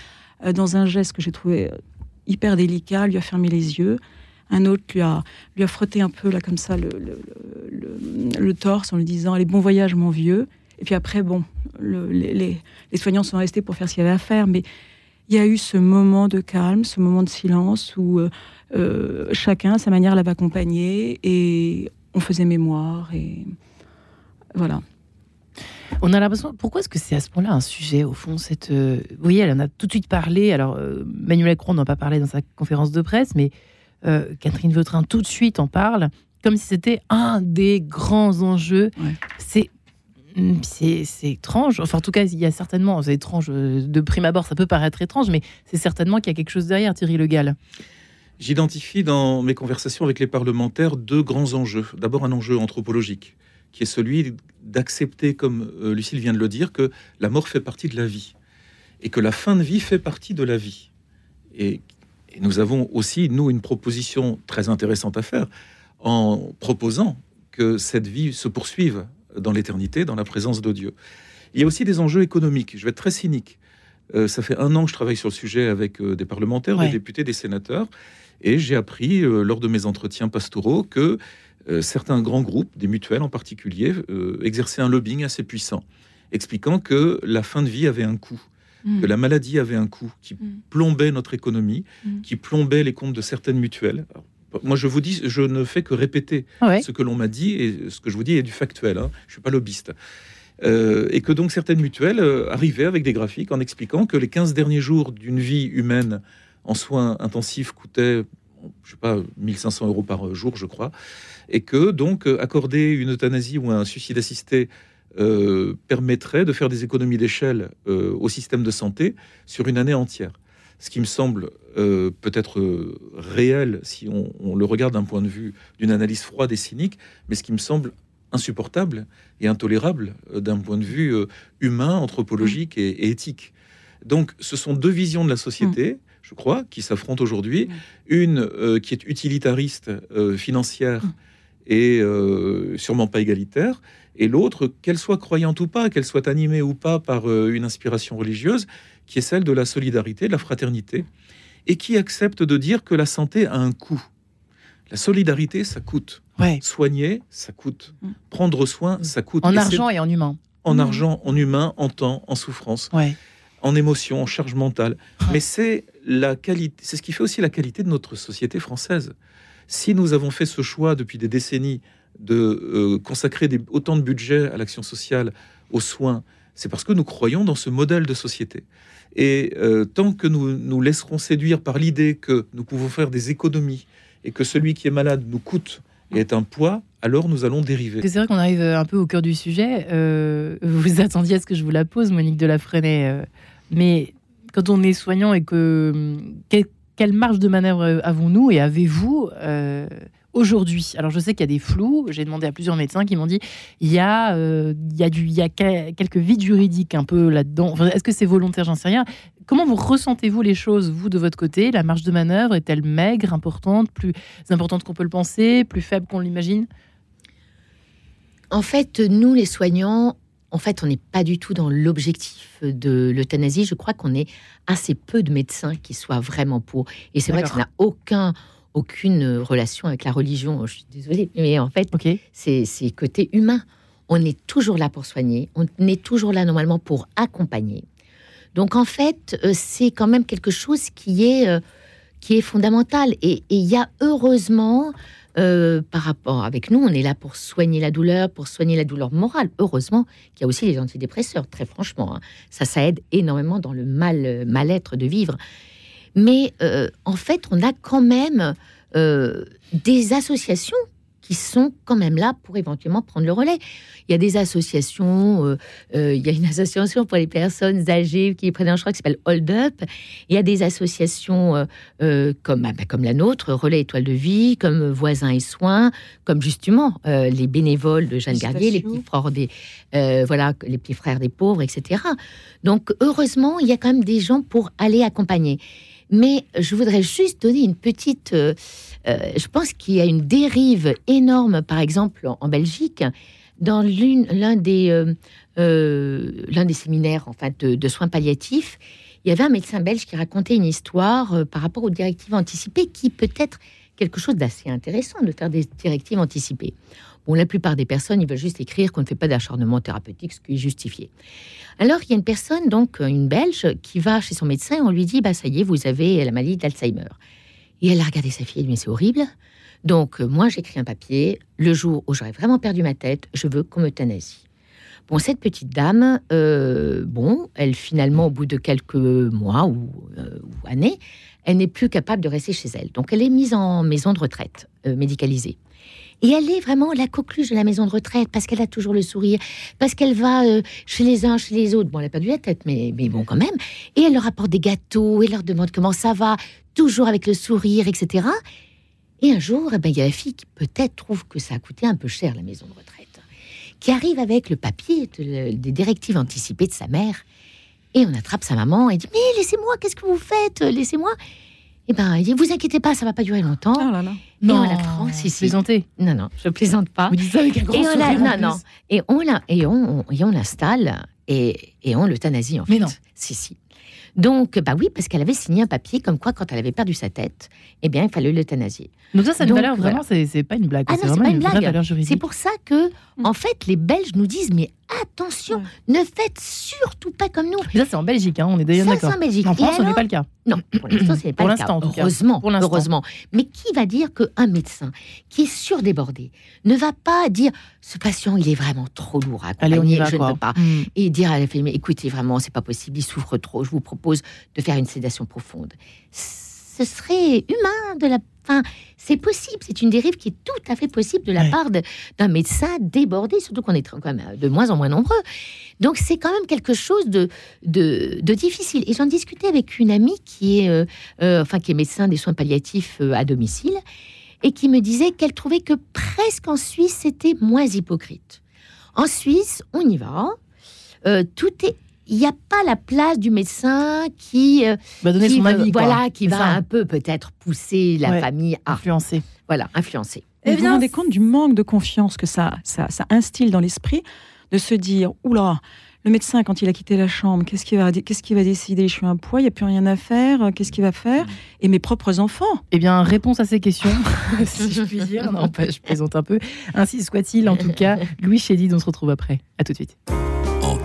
dans un geste que j'ai trouvé euh, hyper délicat, lui a fermé les yeux. Un autre lui a, lui a frotté un peu, là, comme ça, le, le, torse en lui disant Allez, bon voyage, mon vieux. Et puis après, bon, les, les, soignants sont restés pour faire ce qu'il y avait à faire, mais il y a eu ce moment de calme, ce moment de silence où euh, chacun, à sa manière, l'avait accompagné et on faisait mémoire. Et voilà. On a l'impression. Pourquoi est-ce que c'est à ce point-là un sujet, au fond cette, euh, Vous voyez, elle en a tout de suite parlé. Alors, euh, Manuel Macron n'en a pas parlé dans sa conférence de presse, mais euh, Catherine Vautrin tout de suite en parle, comme si c'était un des grands enjeux. C'est. C'est étrange. Enfin, en tout cas, il y a certainement. C'est étrange de prime abord, ça peut paraître étrange, mais c'est certainement qu'il y a quelque chose derrière, Thierry Le Gall. J'identifie dans mes conversations avec les parlementaires deux grands enjeux. D'abord, un enjeu anthropologique qui est celui d'accepter, comme euh, Lucille vient de le dire, que la mort fait partie de la vie et que la fin de vie fait partie de la vie. Et, nous avons aussi, nous, une proposition très intéressante à faire en proposant que cette vie se poursuive dans l'éternité, dans la présence de Dieu. Il y a aussi des enjeux économiques. Je vais être très cynique. Euh, ça fait un an que je travaille sur le sujet avec euh, des parlementaires, des députés, des sénateurs, et j'ai appris lors de mes entretiens pastoraux que euh, certains grands groupes, des mutuelles en particulier, euh, exerçaient un lobbying assez puissant, expliquant que la fin de vie avait un coût, mm. que la maladie avait un coût, qui mm. plombait notre économie, mm. qui plombait les comptes de certaines mutuelles. moi, je vous dis, je ne fais que répéter ce que l'on m'a dit et ce que je vous dis est du factuel. Hein. Je suis pas lobbyiste. Euh, et que donc certaines mutuelles arrivaient avec des graphiques en expliquant que les 15 derniers jours d'une vie humaine en soins intensifs coûtaient, je sais pas, 1500 euros par jour, je crois, et que donc accorder une euthanasie ou un suicide assisté euh, permettrait de faire des économies d'échelle euh, au système de santé sur une année entière. Ce qui me semble euh, peut-être réel si on, le regarde d'un point de vue d'une analyse froide et cynique, mais ce qui me semble insupportable et intolérable d'un point de vue humain, anthropologique et, éthique. Donc, ce sont deux visions de la société, je crois, qui s'affrontent aujourd'hui. Une qui est utilitariste, financière et sûrement pas égalitaire, et l'autre, qu'elle soit croyante ou pas, qu'elle soit animée ou pas par une inspiration religieuse, qui est celle de la solidarité, de la fraternité, et qui accepte de dire que la santé a un coût. La solidarité, ça coûte. Soigner, ça coûte. Mm. Prendre soin, ça coûte. En argent et en humain. En mm. argent, en humain, en temps, en souffrance, en émotion, en charge mentale. Mais c'est la qualité, c'est ce qui fait aussi la qualité de notre société française. Si nous avons fait ce choix depuis des décennies de euh, consacrer autant de budget à l'action sociale, aux soins, c'est parce que nous croyons dans ce modèle de société. Et euh, tant que nous nous laisserons séduire par l'idée que nous pouvons faire des économies et que celui qui est malade nous coûte et est un poids, alors nous allons dériver. C'est vrai qu'on arrive un peu au cœur du sujet. Euh, vous attendiez à ce que je vous la pose, Monique de la euh, mais quand on est soignant et que quelle marge de manœuvre avons-nous et avez-vous aujourd'hui? Alors je sais qu'il y a des flous, j'ai demandé à plusieurs médecins qui m'ont dit il y a, euh, il y a, du, il y a quelques vides juridiques un peu là-dedans. Est-ce que c'est volontaire? J'en sais rien. Comment vous ressentez-vous les choses, vous, de votre côté? La marge de manœuvre est-elle maigre, importante, plus importante qu'on peut le penser, plus faible qu'on l'imagine? En fait, nous, les soignants, en fait, on n'est pas du tout dans l'objectif de l'euthanasie. Je crois qu'on est assez peu de médecins qui soient vraiment pour. Et c'est vrai que ça n'a aucun aucune relation avec la religion. Je suis désolée, mais en fait, c'est côté humain. On est toujours là pour soigner, on est toujours là normalement pour accompagner. Donc en fait, euh, c'est quand même quelque chose qui est, euh, qui est fondamental. Et il y a heureusement, euh, par rapport avec nous, on est là pour soigner la douleur, pour soigner la douleur morale. Heureusement qu'il y a aussi les antidépresseurs, très franchement. Hein. Ça, ça aide énormément dans le mal, mal-être de vivre. Mais euh, en fait, on a quand même euh, des associations qui sont quand même là pour éventuellement prendre le relais. Il y a des associations, euh, il y a une <laughs> association pour les personnes âgées qui prennent un choix qui s'appelle Hold Up. Il y a des associations comme, ah bah, comme la nôtre, Relais Étoile de Vie, comme Voisins et Soins, comme justement les bénévoles de Jeanne Gardier, les petits frères des, voilà, les petits frères des pauvres, etc. Donc heureusement, il y a quand même des gens pour aller accompagner. Mais je voudrais juste donner une petite... Euh, euh, je pense qu'il y a une dérive énorme, par exemple, en, Belgique, dans l'un des, euh, des séminaires en fait, de, soins palliatifs. Il y avait un médecin belge qui racontait une histoire par rapport aux directives anticipées qui peut être quelque chose d'assez intéressant de faire des directives anticipées. Bon, la plupart des personnes, ils veulent juste écrire qu'on ne fait pas d'acharnement thérapeutique, ce qui est justifié. Alors, il y a une personne, donc une Belge, qui va chez son médecin et on lui dit Bah, ça y est, vous avez la maladie d'Alzheimer. Et elle a regardé sa fille lui dit Mais c'est horrible. Donc, euh, moi, j'écris un papier. Le jour où j'aurais vraiment perdu ma tête, je veux qu'on m'euthanasie. Bon, cette petite dame, euh, bon, elle finalement, au bout de quelques mois ou, euh, années, elle n'est plus capable de rester chez elle. Donc, elle est mise en maison de retraite médicalisée. Et elle est vraiment la coqueluche de la maison de retraite parce qu'elle a toujours le sourire, parce qu'elle va euh, chez les uns, chez les autres. Bon, elle n'a pas la tête, mais, mais bon, quand même. Et elle leur apporte des gâteaux et leur demande comment ça va, toujours avec le sourire, etc. Et un jour, eh ben, il y a la fille qui peut-être trouve que ça a coûté un peu cher la maison de retraite, qui arrive avec le papier des directives anticipées de sa mère. Et on attrape sa maman et dit Mais laissez-moi, qu'est-ce que vous faites? Laissez-moi. Eh ben, vous inquiétez pas, ça va pas durer longtemps. Oh là là. Et non, on la prend, si, si. Plaisanter. Non, non, je plaisante pas. Vous dites ça avec un grand et on la, Non, non. Et on la, et on, et on l'installe et, et on l'euthanasie en fait. Mais non. Si, si. Donc, bah oui, parce qu'elle avait signé un papier comme quoi, quand elle avait perdu sa tête, eh bien, il fallait l'euthanasier. Donc ça, c'est une valeur vraiment, c'est pas une blague. Ah c'est pas une, blague. C'est pour ça que, mm. en fait, les Belges nous disent, mais attention, ne faites surtout pas comme nous. ça, c'est en Belgique, hein, on est d'ailleurs d'accord. en Belgique. En France, ce n'est pas le cas. Non, pour l'instant, ce n'est <clears throat> pas le cas. Heureusement, heureusement. Mais qui va dire qu'un médecin qui est surdébordé ne va pas dire ce patient, il est vraiment trop lourd à accompagner, Allez, je ne peux pas. Mm. Et dire à la famille, écoutez, vraiment, c'est pas possible, il souffre trop, je vous propose de faire une sédation profonde. Ce serait humain de la Enfin, c'est possible, c'est une dérive qui est tout à fait possible de la part d'un médecin débordé, surtout qu'on est quand même de moins en moins nombreux. Donc c'est quand même quelque chose de, de, difficile. Et j'en discutais avec une amie qui est, euh, euh, enfin, qui est médecin des soins palliatifs euh, à domicile et qui me disait qu'elle trouvait que presque en Suisse, c'était moins hypocrite. En Suisse, on y va. Tout est il n'y a pas la place du médecin qui euh, va donner son avis, voilà, qui va un peu peut-être pousser la famille à influencer. Voilà, influencer. Et vous vous rendez compte du manque de confiance que ça, ça, ça instille dans l'esprit de se dire oula, le médecin, quand il a quitté la chambre, qu'est-ce qu'il va, qu'est-ce qu'il va décider? Je suis un poids, il n'y a plus rien à faire, qu'est-ce qu'il va faire? Et mes propres enfants? Eh bien, réponse à ces questions, <laughs> si je puis dire. Non, pas, je plaisante un peu. Ainsi soit-il, en tout cas, <laughs> Louis Chédid, on se retrouve après. À tout de suite.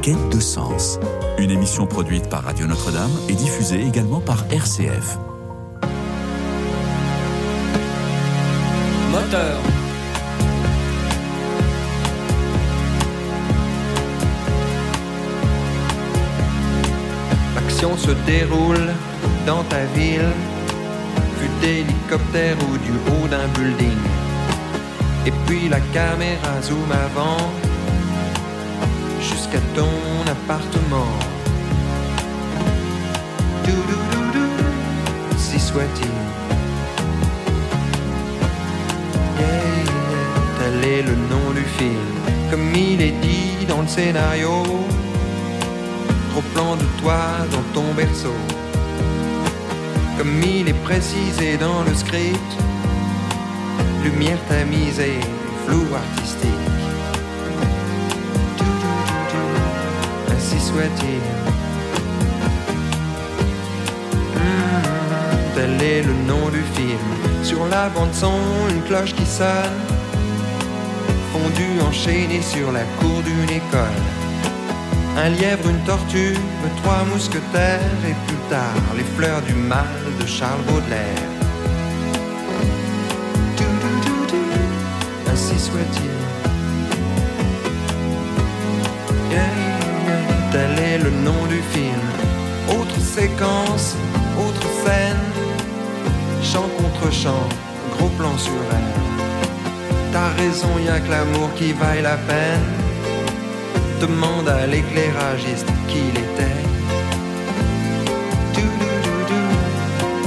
Quête de sens, une émission produite par Radio Notre-Dame et diffusée également par RCF. Moteur se déroule dans ta ville, fut d'hélicoptère ou du haut d'un building. Et puis la caméra zoom avant jusqu'à ton appartement. si soit-il. tel est le nom du film, comme il est dit dans le scénario plan de toi dans ton berceau. Comme il est précisé dans le script, lumière tamisée, flou artistique. Hmm, tel est le nom du film. Sur la bande son, une cloche qui sonne. Fondu enchaîné sur la cour d'une école un lièvre, une tortue, trois mousquetaires et plus tard les fleurs du mal de Charles Baudelaire. Ainsi soit-il. Tel est le nom du film. Autre séquence, autre scène. Chant contre chant, gros plan sur elle. T'as raison, y a que l'amour qui vaille la peine demande à l'éclairagiste qui il était.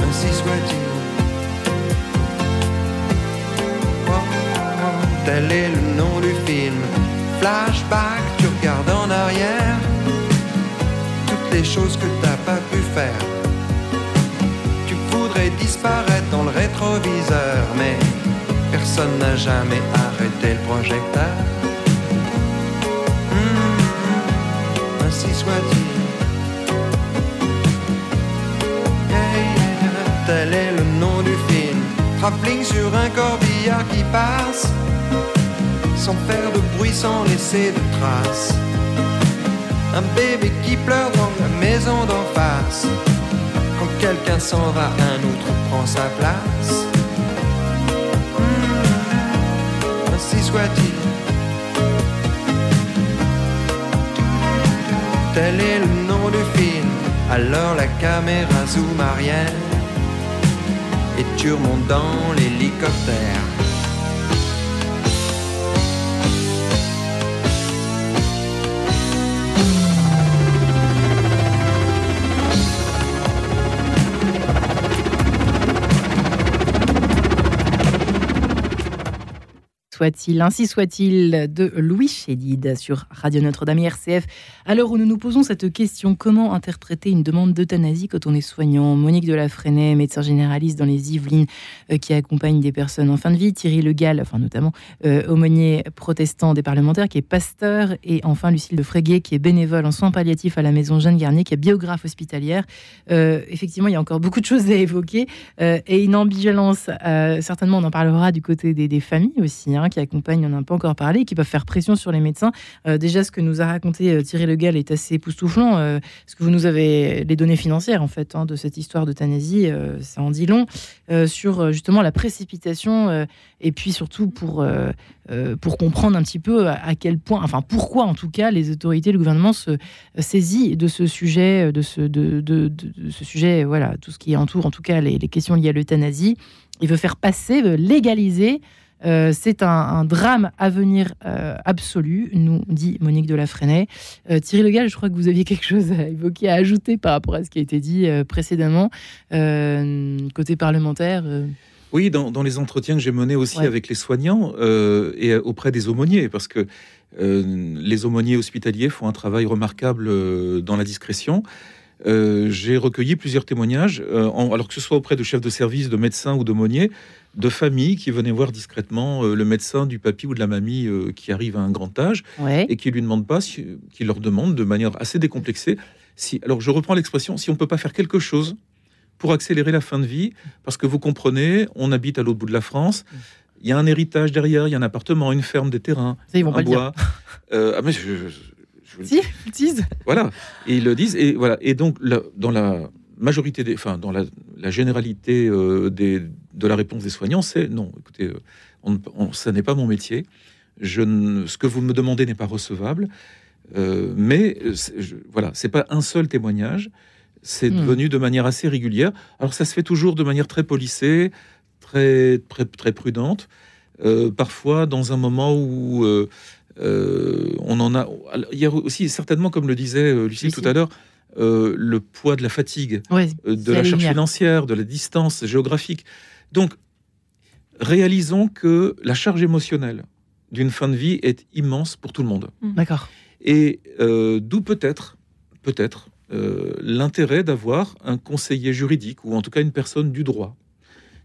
ainsi soit-il. tel est le nom du film. Flashback, tu regardes en arrière. Choses que t'as pas pu faire. Tu voudrais disparaître dans le rétroviseur, mais personne n'a jamais arrêté le projecteur. Tel est le nom du film. Travelling sur un corbillard qui passe, sans faire de bruit, sans laisser de traces. Un bébé qui pleure dans d'en face. Quand quelqu'un s'en va, un autre prend sa place. Hmm, ainsi soit-il. tel est le nom du film. Alors la caméra zoom arrière et tu remontes dans l'hélicoptère. Soit-il, ainsi soit-il, de Louis Chédid sur Radio Notre-Dame RCF. À l'heure où nous nous posons cette question, comment interpréter une demande d'euthanasie quand on est soignant? Monique de la Freinet, médecin généraliste dans les Yvelines, euh, qui accompagne des personnes en fin de vie. Thierry Le Gall, enfin notamment euh, aumônier protestant des parlementaires, qui est pasteur. Et enfin Lucille de Fréguet, qui est bénévole en soins palliatifs à la maison Jeanne Garnier, qui est biographe hospitalière. Euh, effectivement, il y a encore beaucoup de choses à évoquer. et une ambivalence, certainement on en parlera du côté des, familles aussi, hein, qui accompagnent, on n'en a pas encore parlé, qui peuvent faire pression sur les médecins. Euh, déjà, ce que nous a raconté euh, Thierry Le Gall est assez époustouflant. Euh, ce que vous nous avez les données financières en fait hein, de cette histoire d'euthanasie, ça en dit long sur justement la précipitation et puis surtout pour pour comprendre un petit peu à, quel point, enfin pourquoi en tout cas les autorités, le gouvernement se saisit de ce sujet, de ce de, de, ce sujet, voilà, tout ce qui entoure en tout cas les, les questions liées à l'euthanasie. Il veut faire passer, veut légaliser euh, c'est un, drame à venir euh, absolu, nous dit Monique de la Freinet. Euh, Thierry Legal, je crois que vous aviez quelque chose à évoquer, à ajouter par rapport à ce qui a été dit précédemment, côté parlementaire. Oui, dans, les entretiens que j'ai menés aussi avec les soignants euh, et auprès des aumôniers, parce que euh, les aumôniers hospitaliers font un travail remarquable dans la discrétion. J'ai recueilli plusieurs témoignages, alors que ce soit auprès de chefs de service, de médecins ou d'aumôniers, de familles qui venaient voir discrètement le médecin du papy ou de la mamie qui arrive à un grand âge et qui lui demande pas, qui leur demande de manière assez décomplexée si. Alors je reprends l'expression, si on peut pas faire quelque chose pour accélérer la fin de vie, parce que vous comprenez, on habite à l'autre bout de la France. Il y a un héritage derrière, il y a un appartement, une ferme, des terrains, ils vont un bois. Euh, ah mais je, si, ils disent. Voilà, et ils le disent. Et voilà. Et donc dans la majorité des, enfin dans la, généralité euh, des, de la réponse des soignants, c'est non. Écoutez, euh, on, ça n'est pas mon métier. Je ne, ce que vous me demandez n'est pas recevable. mais je, voilà, c'est pas un seul témoignage c'est hmm. devenu de manière assez régulière. Alors ça se fait toujours de manière très polissée, très très très prudente. Euh, parfois dans un moment où euh, euh, on en a. Il y a aussi certainement, comme le disait Lucie, tout à l'heure, le poids de la fatigue, de la charge financière, de la distance géographique. Donc, réalisons que la charge émotionnelle d'une fin de vie est immense pour tout le monde. D'accord. Et d'où peut-être, peut-être, euh, l'intérêt d'avoir un conseiller juridique, ou en tout cas une personne du droit,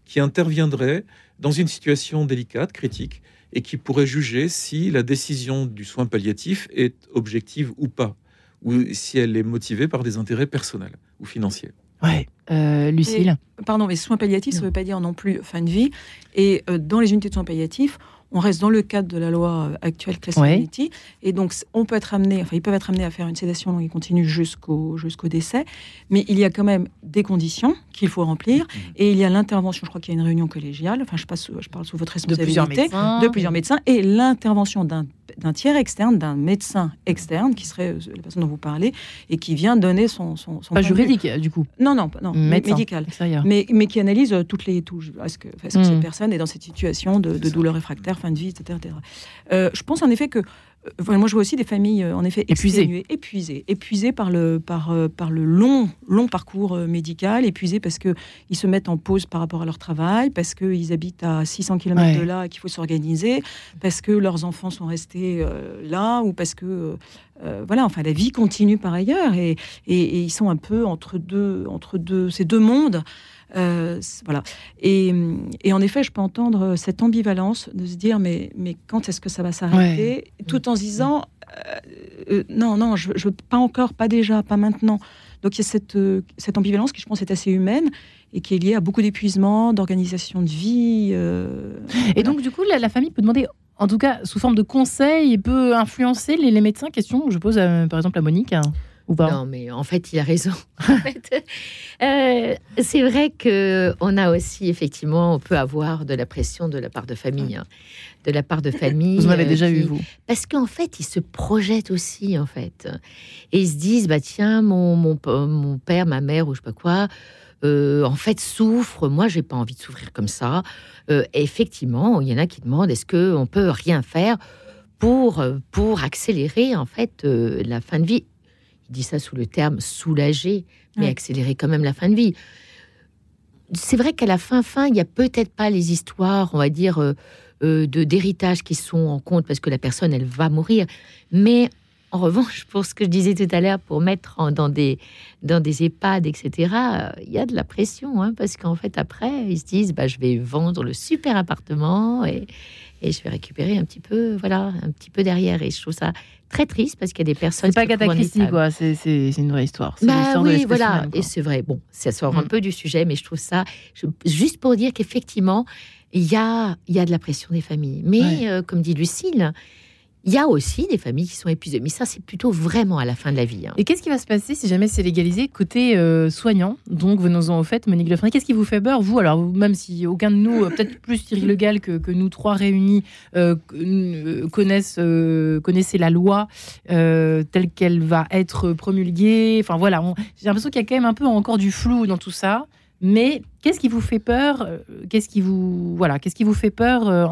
qui interviendrait dans une situation délicate, critique, et qui pourrait juger si la décision du soin palliatif est objective ou pas, ou si elle est motivée par des intérêts personnels ou financiers. Ouais, euh, Lucille. pardon, mais soins palliatifs, ça ne veut pas dire non plus fin de vie. Et euh, dans les unités de soins palliatifs, on reste dans le cadre de la loi euh, actuelle Classic et donc on peut être amené, enfin ils peuvent être amenés à faire une sédation longue et continue jusqu'au jusqu'au décès, mais il y a quand même des conditions qu'il faut remplir mmh. et il y a l'intervention. Je crois qu'il y a une réunion collégiale. Enfin, je passe, je parle sous votre responsabilité de plusieurs médecins, de plusieurs médecins et l'intervention d'un d'un tiers externe, d'un médecin externe, qui serait euh, la personne dont vous parlez, et qui vient donner son... son, pas juridique, du coup Non, non, non médical. Mais, mais qui analyse euh, toutes les touches. Est-ce que, est -ce que cette mmh. personne est dans cette situation de, douleur réfractaire, fin de vie, etc. Euh, je pense en effet que moi, je vois aussi des familles, euh, en effet, épuisées, épuisées, épuisées par le, par, euh, par le long, long parcours euh, médical, épuisées parce qu'ils se mettent en pause par rapport à leur travail, parce qu'ils habitent à 600 km de là et qu'il faut s'organiser, parce que leurs enfants sont restés là, ou parce que, voilà, enfin, la vie continue par ailleurs, et, et, ils sont un peu entre deux, entre deux, ces deux mondes. Euh, voilà. Et, en effet, je peux entendre cette ambivalence de se dire mais, mais quand est-ce que ça va s'arrêter Tout en se disant euh, euh, non, non, je, je pas encore, pas déjà, pas maintenant. Donc il y a cette, cette ambivalence qui, je pense, est assez humaine et qui est liée à beaucoup d'épuisement, d'organisation de vie. et donc, du coup, la, famille peut demander en tout cas, sous forme de conseil, et peut influencer les, les médecins? Question que je pose par exemple à Monique. Non, mais en fait, il a raison. <laughs> Euh, c'est vrai que on a aussi, effectivement, on peut avoir de la pression de la part de famille. Hein. De la part de <laughs> famille. Vous en avez euh, déjà eu, vous Parce qu'en fait, ils se projettent aussi, en fait. Et ils se disent, bah tiens, mon, mon, mon père, ma mère, ou je sais pas quoi, euh, en fait, souffre. Moi, j'ai pas envie de souffrir comme ça. effectivement, il y en a qui demandent, est-ce qu'on peut rien faire pour, pour accélérer, en fait, la fin de vie il dit ça sous le terme soulager, mais accélérer quand même la fin de vie. C'est vrai qu'à la fin, fin, il n'y a peut-être pas les histoires, on va dire, euh, euh, de d'héritage qui sont en compte parce que la personne, elle va mourir. Mais en revanche, pour ce que je disais tout à l'heure, pour mettre dans, des, dans des EHPAD, etc., il y a de la pression, hein, parce qu'en fait, après, ils se disent, bah, je vais vendre le super appartement et, et je vais récupérer un petit peu, voilà, un petit peu derrière. Et je trouve ça très triste parce qu'il y a des personnes. C'est pas cataclysmique, quoi. C'est une vraie histoire. Bah oui, voilà. Et c'est vrai. Bon, ça sort un mm. peu du sujet, mais je trouve ça juste pour dire qu'effectivement, il y a, y a de la pression des familles. Mais euh, comme dit Lucille, il y a aussi des familles qui sont épuisées, mais ça, c'est plutôt vraiment à la fin de la vie. Hein. Et qu'est-ce qui va se passer si jamais c'est légalisé côté euh, soignant Donc, venons-en au fait, Monique Lefray, qu'est-ce qui vous fait peur, vous? Alors, même si aucun de nous, euh, peut-être plus Thierry Legal que, nous trois réunis, euh, connaissent, connaissez la loi telle qu'elle va être promulguée. Enfin, voilà, j'ai l'impression qu'il y a quand même un peu encore du flou dans tout ça. Mais qu'est-ce qui vous fait peur euh, Qu'est-ce qui vous voilà Qu'est-ce qui vous fait peur euh,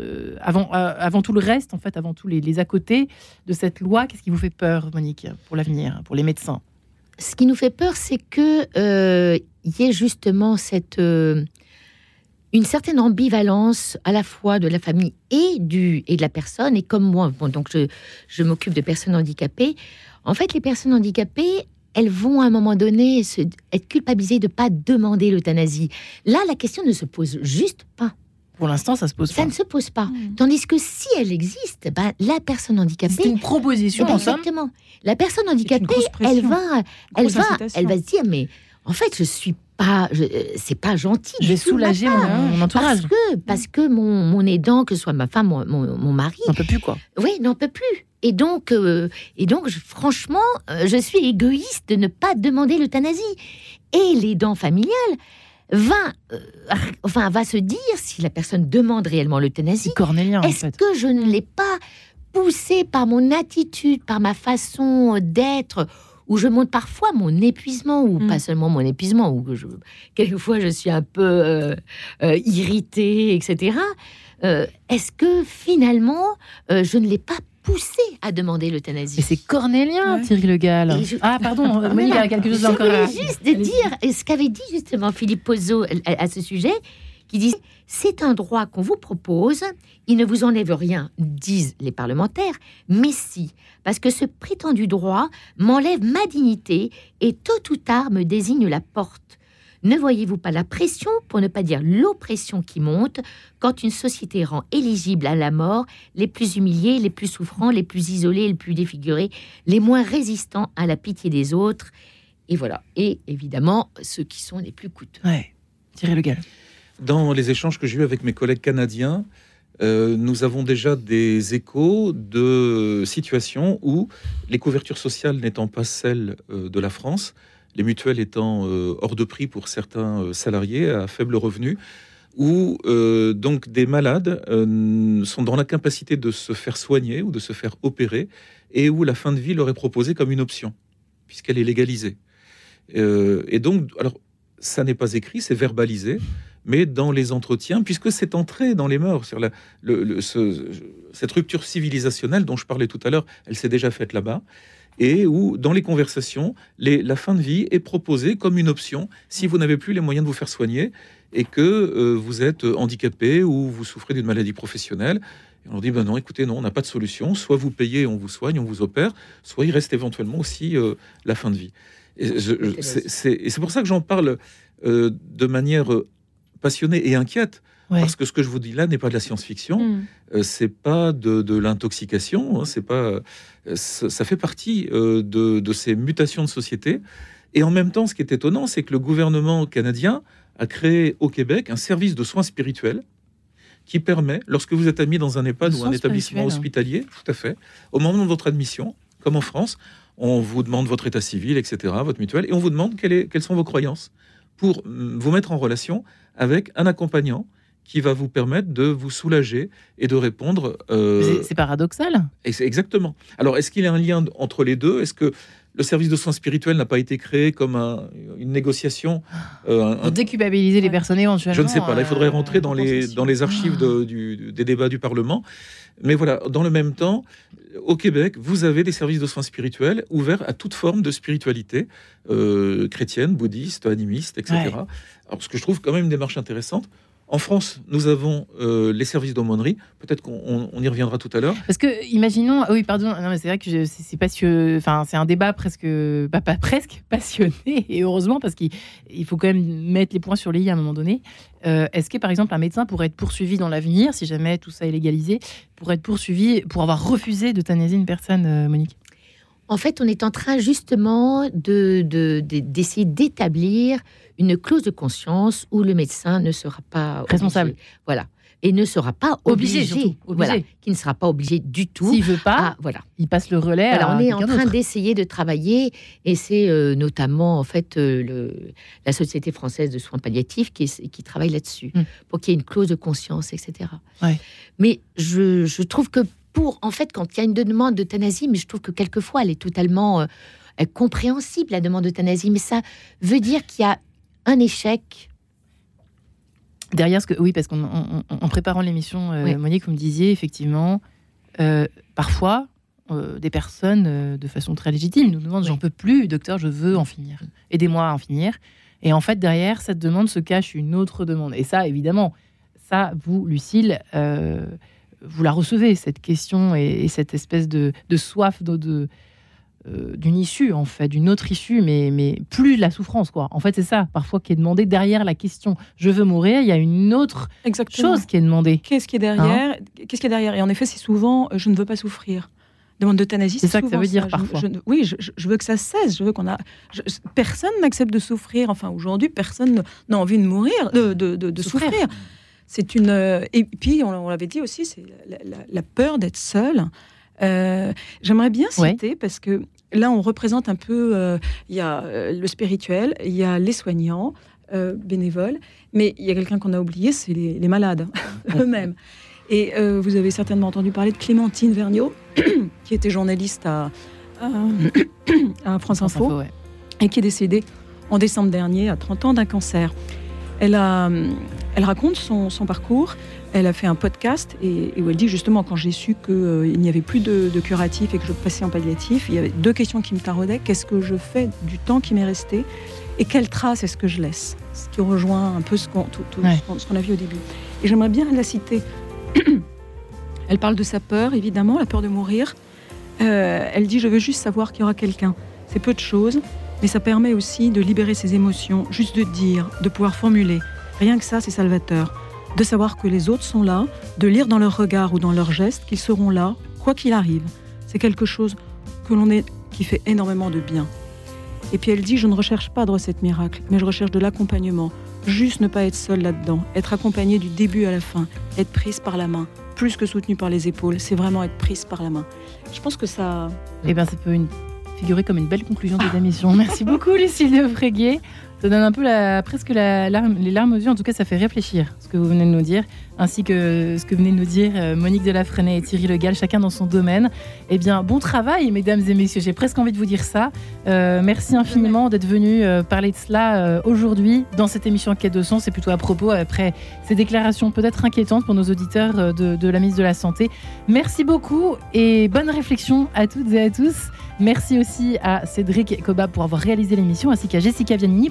euh, avant tout le reste en fait, avant tous les, à côté de cette loi Qu'est-ce qui vous fait peur, Monique, pour l'avenir, pour les médecins? Ce qui nous fait peur, c'est que il y ait justement cette une certaine ambivalence à la fois de la famille et du et de la personne. Et comme moi, bon, donc je, je m'occupe de personnes handicapées. En fait, les personnes handicapées, elles vont à un moment donné se, être culpabilisées de ne pas demander l'euthanasie. Là, la question ne se pose juste pas. Pour l'instant, ça se pose ça pas. ne se pose pas. Hmm. Tandis que si elle existe, ben, la personne handicapée. C'est une proposition. exactement. La personne handicapée, elle va, elle va, elle va se dire, mais en fait, je suis pas, euh, c'est pas gentil. Je vais soulager mon, entourage. Parce que, parce que mon, mon, aidant, que ce soit ma femme, mon, mon, mari, n'en peut plus quoi. Oui, n'en peut plus. Et donc, euh, et donc, franchement, euh, je suis égoïste de ne pas demander l'euthanasie. Et l'aidant familial va, enfin, va se dire si la personne demande réellement l'euthanasie. Cornélien. Est-ce que je ne l'ai pas poussé par mon attitude, par ma façon d'être? Où je montre parfois mon épuisement, ou mm. pas seulement mon épuisement, ou je, quelquefois je suis un peu euh, euh, irritée, etc. Euh, est-ce que finalement, je ne l'ai pas poussé à demander l'euthanasie? C'est Cornélien, Thierry Le Gall. Ah, pardon, Monique a quelque chose encore à... juste de dire ce qu'avait dit justement Philippe Pozzo à, à ce sujet, qui dit c'est un droit qu'on vous propose, il ne vous enlève rien, disent les parlementaires, mais si, parce que ce prétendu droit m'enlève ma dignité et tôt ou tard me désigne la porte. Ne voyez-vous pas la pression, pour ne pas dire l'oppression qui monte, quand une société rend éligible à la mort les plus humiliés, les plus souffrants, les plus isolés, les plus défigurés, les moins résistants à la pitié des autres? Et voilà. Et évidemment, ceux qui sont les plus coûteux. Ouais. Thierry Le Dans les échanges que j'ai eus avec mes collègues canadiens, euh, nous avons déjà des échos de situations où les couvertures sociales n'étant pas celles euh, de la France, les mutuelles étant euh, hors de prix pour certains salariés à faible revenu, où donc des malades sont dans l'incapacité de se faire soigner ou de se faire opérer, et où la fin de vie leur est proposée comme une option, puisqu'elle est légalisée. et donc, alors, ça n'est pas écrit, c'est verbalisé mais dans les entretiens, puisque c'est entré dans les mœurs. Cette rupture civilisationnelle dont je parlais tout à l'heure, elle s'est déjà faite là-bas, et où, dans les conversations, la fin de vie est proposée comme une option si vous n'avez plus les moyens de vous faire soigner et que euh, vous êtes handicapé ou vous souffrez d'une maladie professionnelle. Et on dit, ben non, écoutez, non, on n'a pas de solution. Soit vous payez, on vous soigne, on vous opère, soit il reste éventuellement aussi euh, la fin de vie. Et c'est pour ça que j'en parle euh, de manière passionnée et inquiète. Parce que ce que je vous dis là n'est pas de la science-fiction, hmm. euh, c'est pas de, l'intoxication, hein, c'est pas, euh, ça, fait partie euh, de, ces mutations de société. Et en même temps, ce qui est étonnant, c'est que le gouvernement canadien a créé au Québec un service de soins spirituels qui permet, lorsque vous êtes admis dans un EHPAD ou un établissement hospitalier, tout à fait, au moment de votre admission, comme en France, on vous demande votre état civil, etc., votre mutuelle, et on vous demande quelles sont vos croyances pour mm, vous mettre en relation avec un accompagnant qui va vous permettre de vous soulager et de répondre. Euh, c'est paradoxal. Exactement. Alors, est-ce qu'il y a un lien entre les deux? Est-ce que le service de soins spirituels n'a pas été créé comme une négociation euh, Pour déculpabiliser les personnes éventuellement Je ne sais pas. Là, il faudrait rentrer euh, dans les, dans les archives des débats du Parlement. Mais voilà, dans le même temps, au Québec, vous avez des services de soins spirituels ouverts à toute forme de spiritualité, euh, chrétienne, bouddhiste, animiste, etc. Alors, ce que je trouve quand même une démarche intéressante. En France, nous avons euh, les services d'aumônerie. Peut-être qu'on y reviendra tout à l'heure. Parce que, imaginons, ah oui, pardon, c'est vrai que c'est. Enfin, c'est un débat presque, pas, presque <laughs> passionné, et heureusement parce qu'il faut quand même mettre les points sur les i à un moment donné. Euh, est-ce que, par exemple, un médecin pourrait être poursuivi dans l'avenir, si jamais tout ça est légalisé, pourrait être poursuivi pour avoir refusé d'euthanasier une personne, euh, Monique? En fait, on est en train justement de d'essayer d'établir une clause de conscience où le médecin ne sera pas responsable. Voilà. Et ne sera pas obligé, voilà, qui ne sera pas obligé du tout. S'il veut pas, voilà, il passe le relais. Alors on est en train d'essayer de travailler, et c'est euh, notamment en fait euh, le, la Société française de soins palliatifs qui, qui travaille là-dessus hmm. pour qu'il y ait une clause de conscience, etc. Ouais. Mais je, je, trouve que pour en fait quand il y a une demande d'euthanasie, mais je trouve que quelquefois elle est totalement euh, compréhensible la demande d'euthanasie, mais ça veut dire qu'il y a un échec Derrière ce que. Oui, parce qu'en préparant l'émission, euh, Monique, vous me disiez effectivement, euh, parfois, euh, des personnes, de façon très légitime, nous demandent J'en peux plus, docteur, je veux en finir. Aidez-moi à en finir. Et en fait, derrière cette demande se cache une autre demande. Et ça, évidemment, ça, vous, Lucille, vous la recevez, cette question et, cette espèce de, soif de, euh, d'une issue, en fait, d'une autre issue, mais, mais plus de la souffrance, quoi. En fait, c'est ça, parfois, qui est demandé derrière la question « je veux mourir », il y a une autre chose qui est demandée. Qu'est-ce qui est derrière hein Qu'est-ce qui est derrière? Et en effet, c'est souvent « je ne veux pas souffrir » demande d'euthanasie. C'est ça que ça veut dire parfois. oui, je, veux que ça cesse. Je veux qu'on a. personne n'accepte de souffrir. Enfin, aujourd'hui, personne n'a envie de mourir, de, de, souffrir. C'est une. Euh, et puis, on, l'avait dit aussi, c'est la, peur d'être seul. Euh, j'aimerais bien citer parce que là, on représente un peu. Euh, il y a le spirituel, il y a les soignants. bénévoles, mais il y a quelqu'un qu'on a oublié, c'est les, les malades <laughs> <laughs> eux-mêmes. Et vous avez certainement entendu parler de Clémentine Vergniaud, <coughs> qui était journaliste à, à, <coughs> France Info, et qui est décédée en décembre dernier à 30 ans d'un cancer. Elle, a, elle raconte son, son, parcours. Elle a fait un podcast et, où elle dit justement quand j'ai su qu'il euh, n'y avait plus de, de, curatif et que je passais en palliatif, il y avait deux questions qui me taraudaient. Qu'est-ce que je fais du temps qui m'est resté et quelle trace est-ce que je laisse? Ce qui rejoint un peu ce qu'on a vu au début. Et j'aimerais bien la citer <clears throat> elle parle de sa peur, évidemment, la peur de mourir. Euh, elle dit Je veux juste savoir qu'il y aura quelqu'un. C'est peu de choses, mais ça permet aussi de libérer ses émotions, juste de dire, de pouvoir formuler. Rien que ça, c'est salvateur. De savoir que les autres sont là, de lire dans leur regard ou dans leurs gestes qu'ils seront là, quoi qu'il arrive. C'est quelque chose que l'on est, qui fait énormément de bien. Et puis elle dit Je ne recherche pas de recette miracle, mais je recherche de l'accompagnement, Juste ne pas être seul là-dedans, être accompagné du début à la fin, être prise par la main, plus que soutenue par les épaules, c'est vraiment être prise par la main. Je pense que ça. Eh bien, ça peut figurer comme une belle conclusion de l'émission. Merci beaucoup, Lucille de Fréguier. Ça donne un peu presque les larmes aux yeux. En tout cas, ça fait réfléchir ce que vous venez de nous dire, ainsi que ce que venez de nous dire euh, Monique Delafrenet et Thierry Legal, chacun dans son domaine. Eh bien, bon travail, mesdames et messieurs. J'ai presque envie de vous dire ça. Euh, merci infiniment d'être venus euh, parler de cela aujourd'hui dans cette émission Quête de Sens. C'est plutôt à propos après ces déclarations peut-être inquiétantes pour nos auditeurs de, la ministre de la Santé. Merci beaucoup et bonne réflexion à toutes et à tous. Merci aussi à Cédric Koba pour avoir réalisé l'émission, ainsi qu'à Jessica Viannini.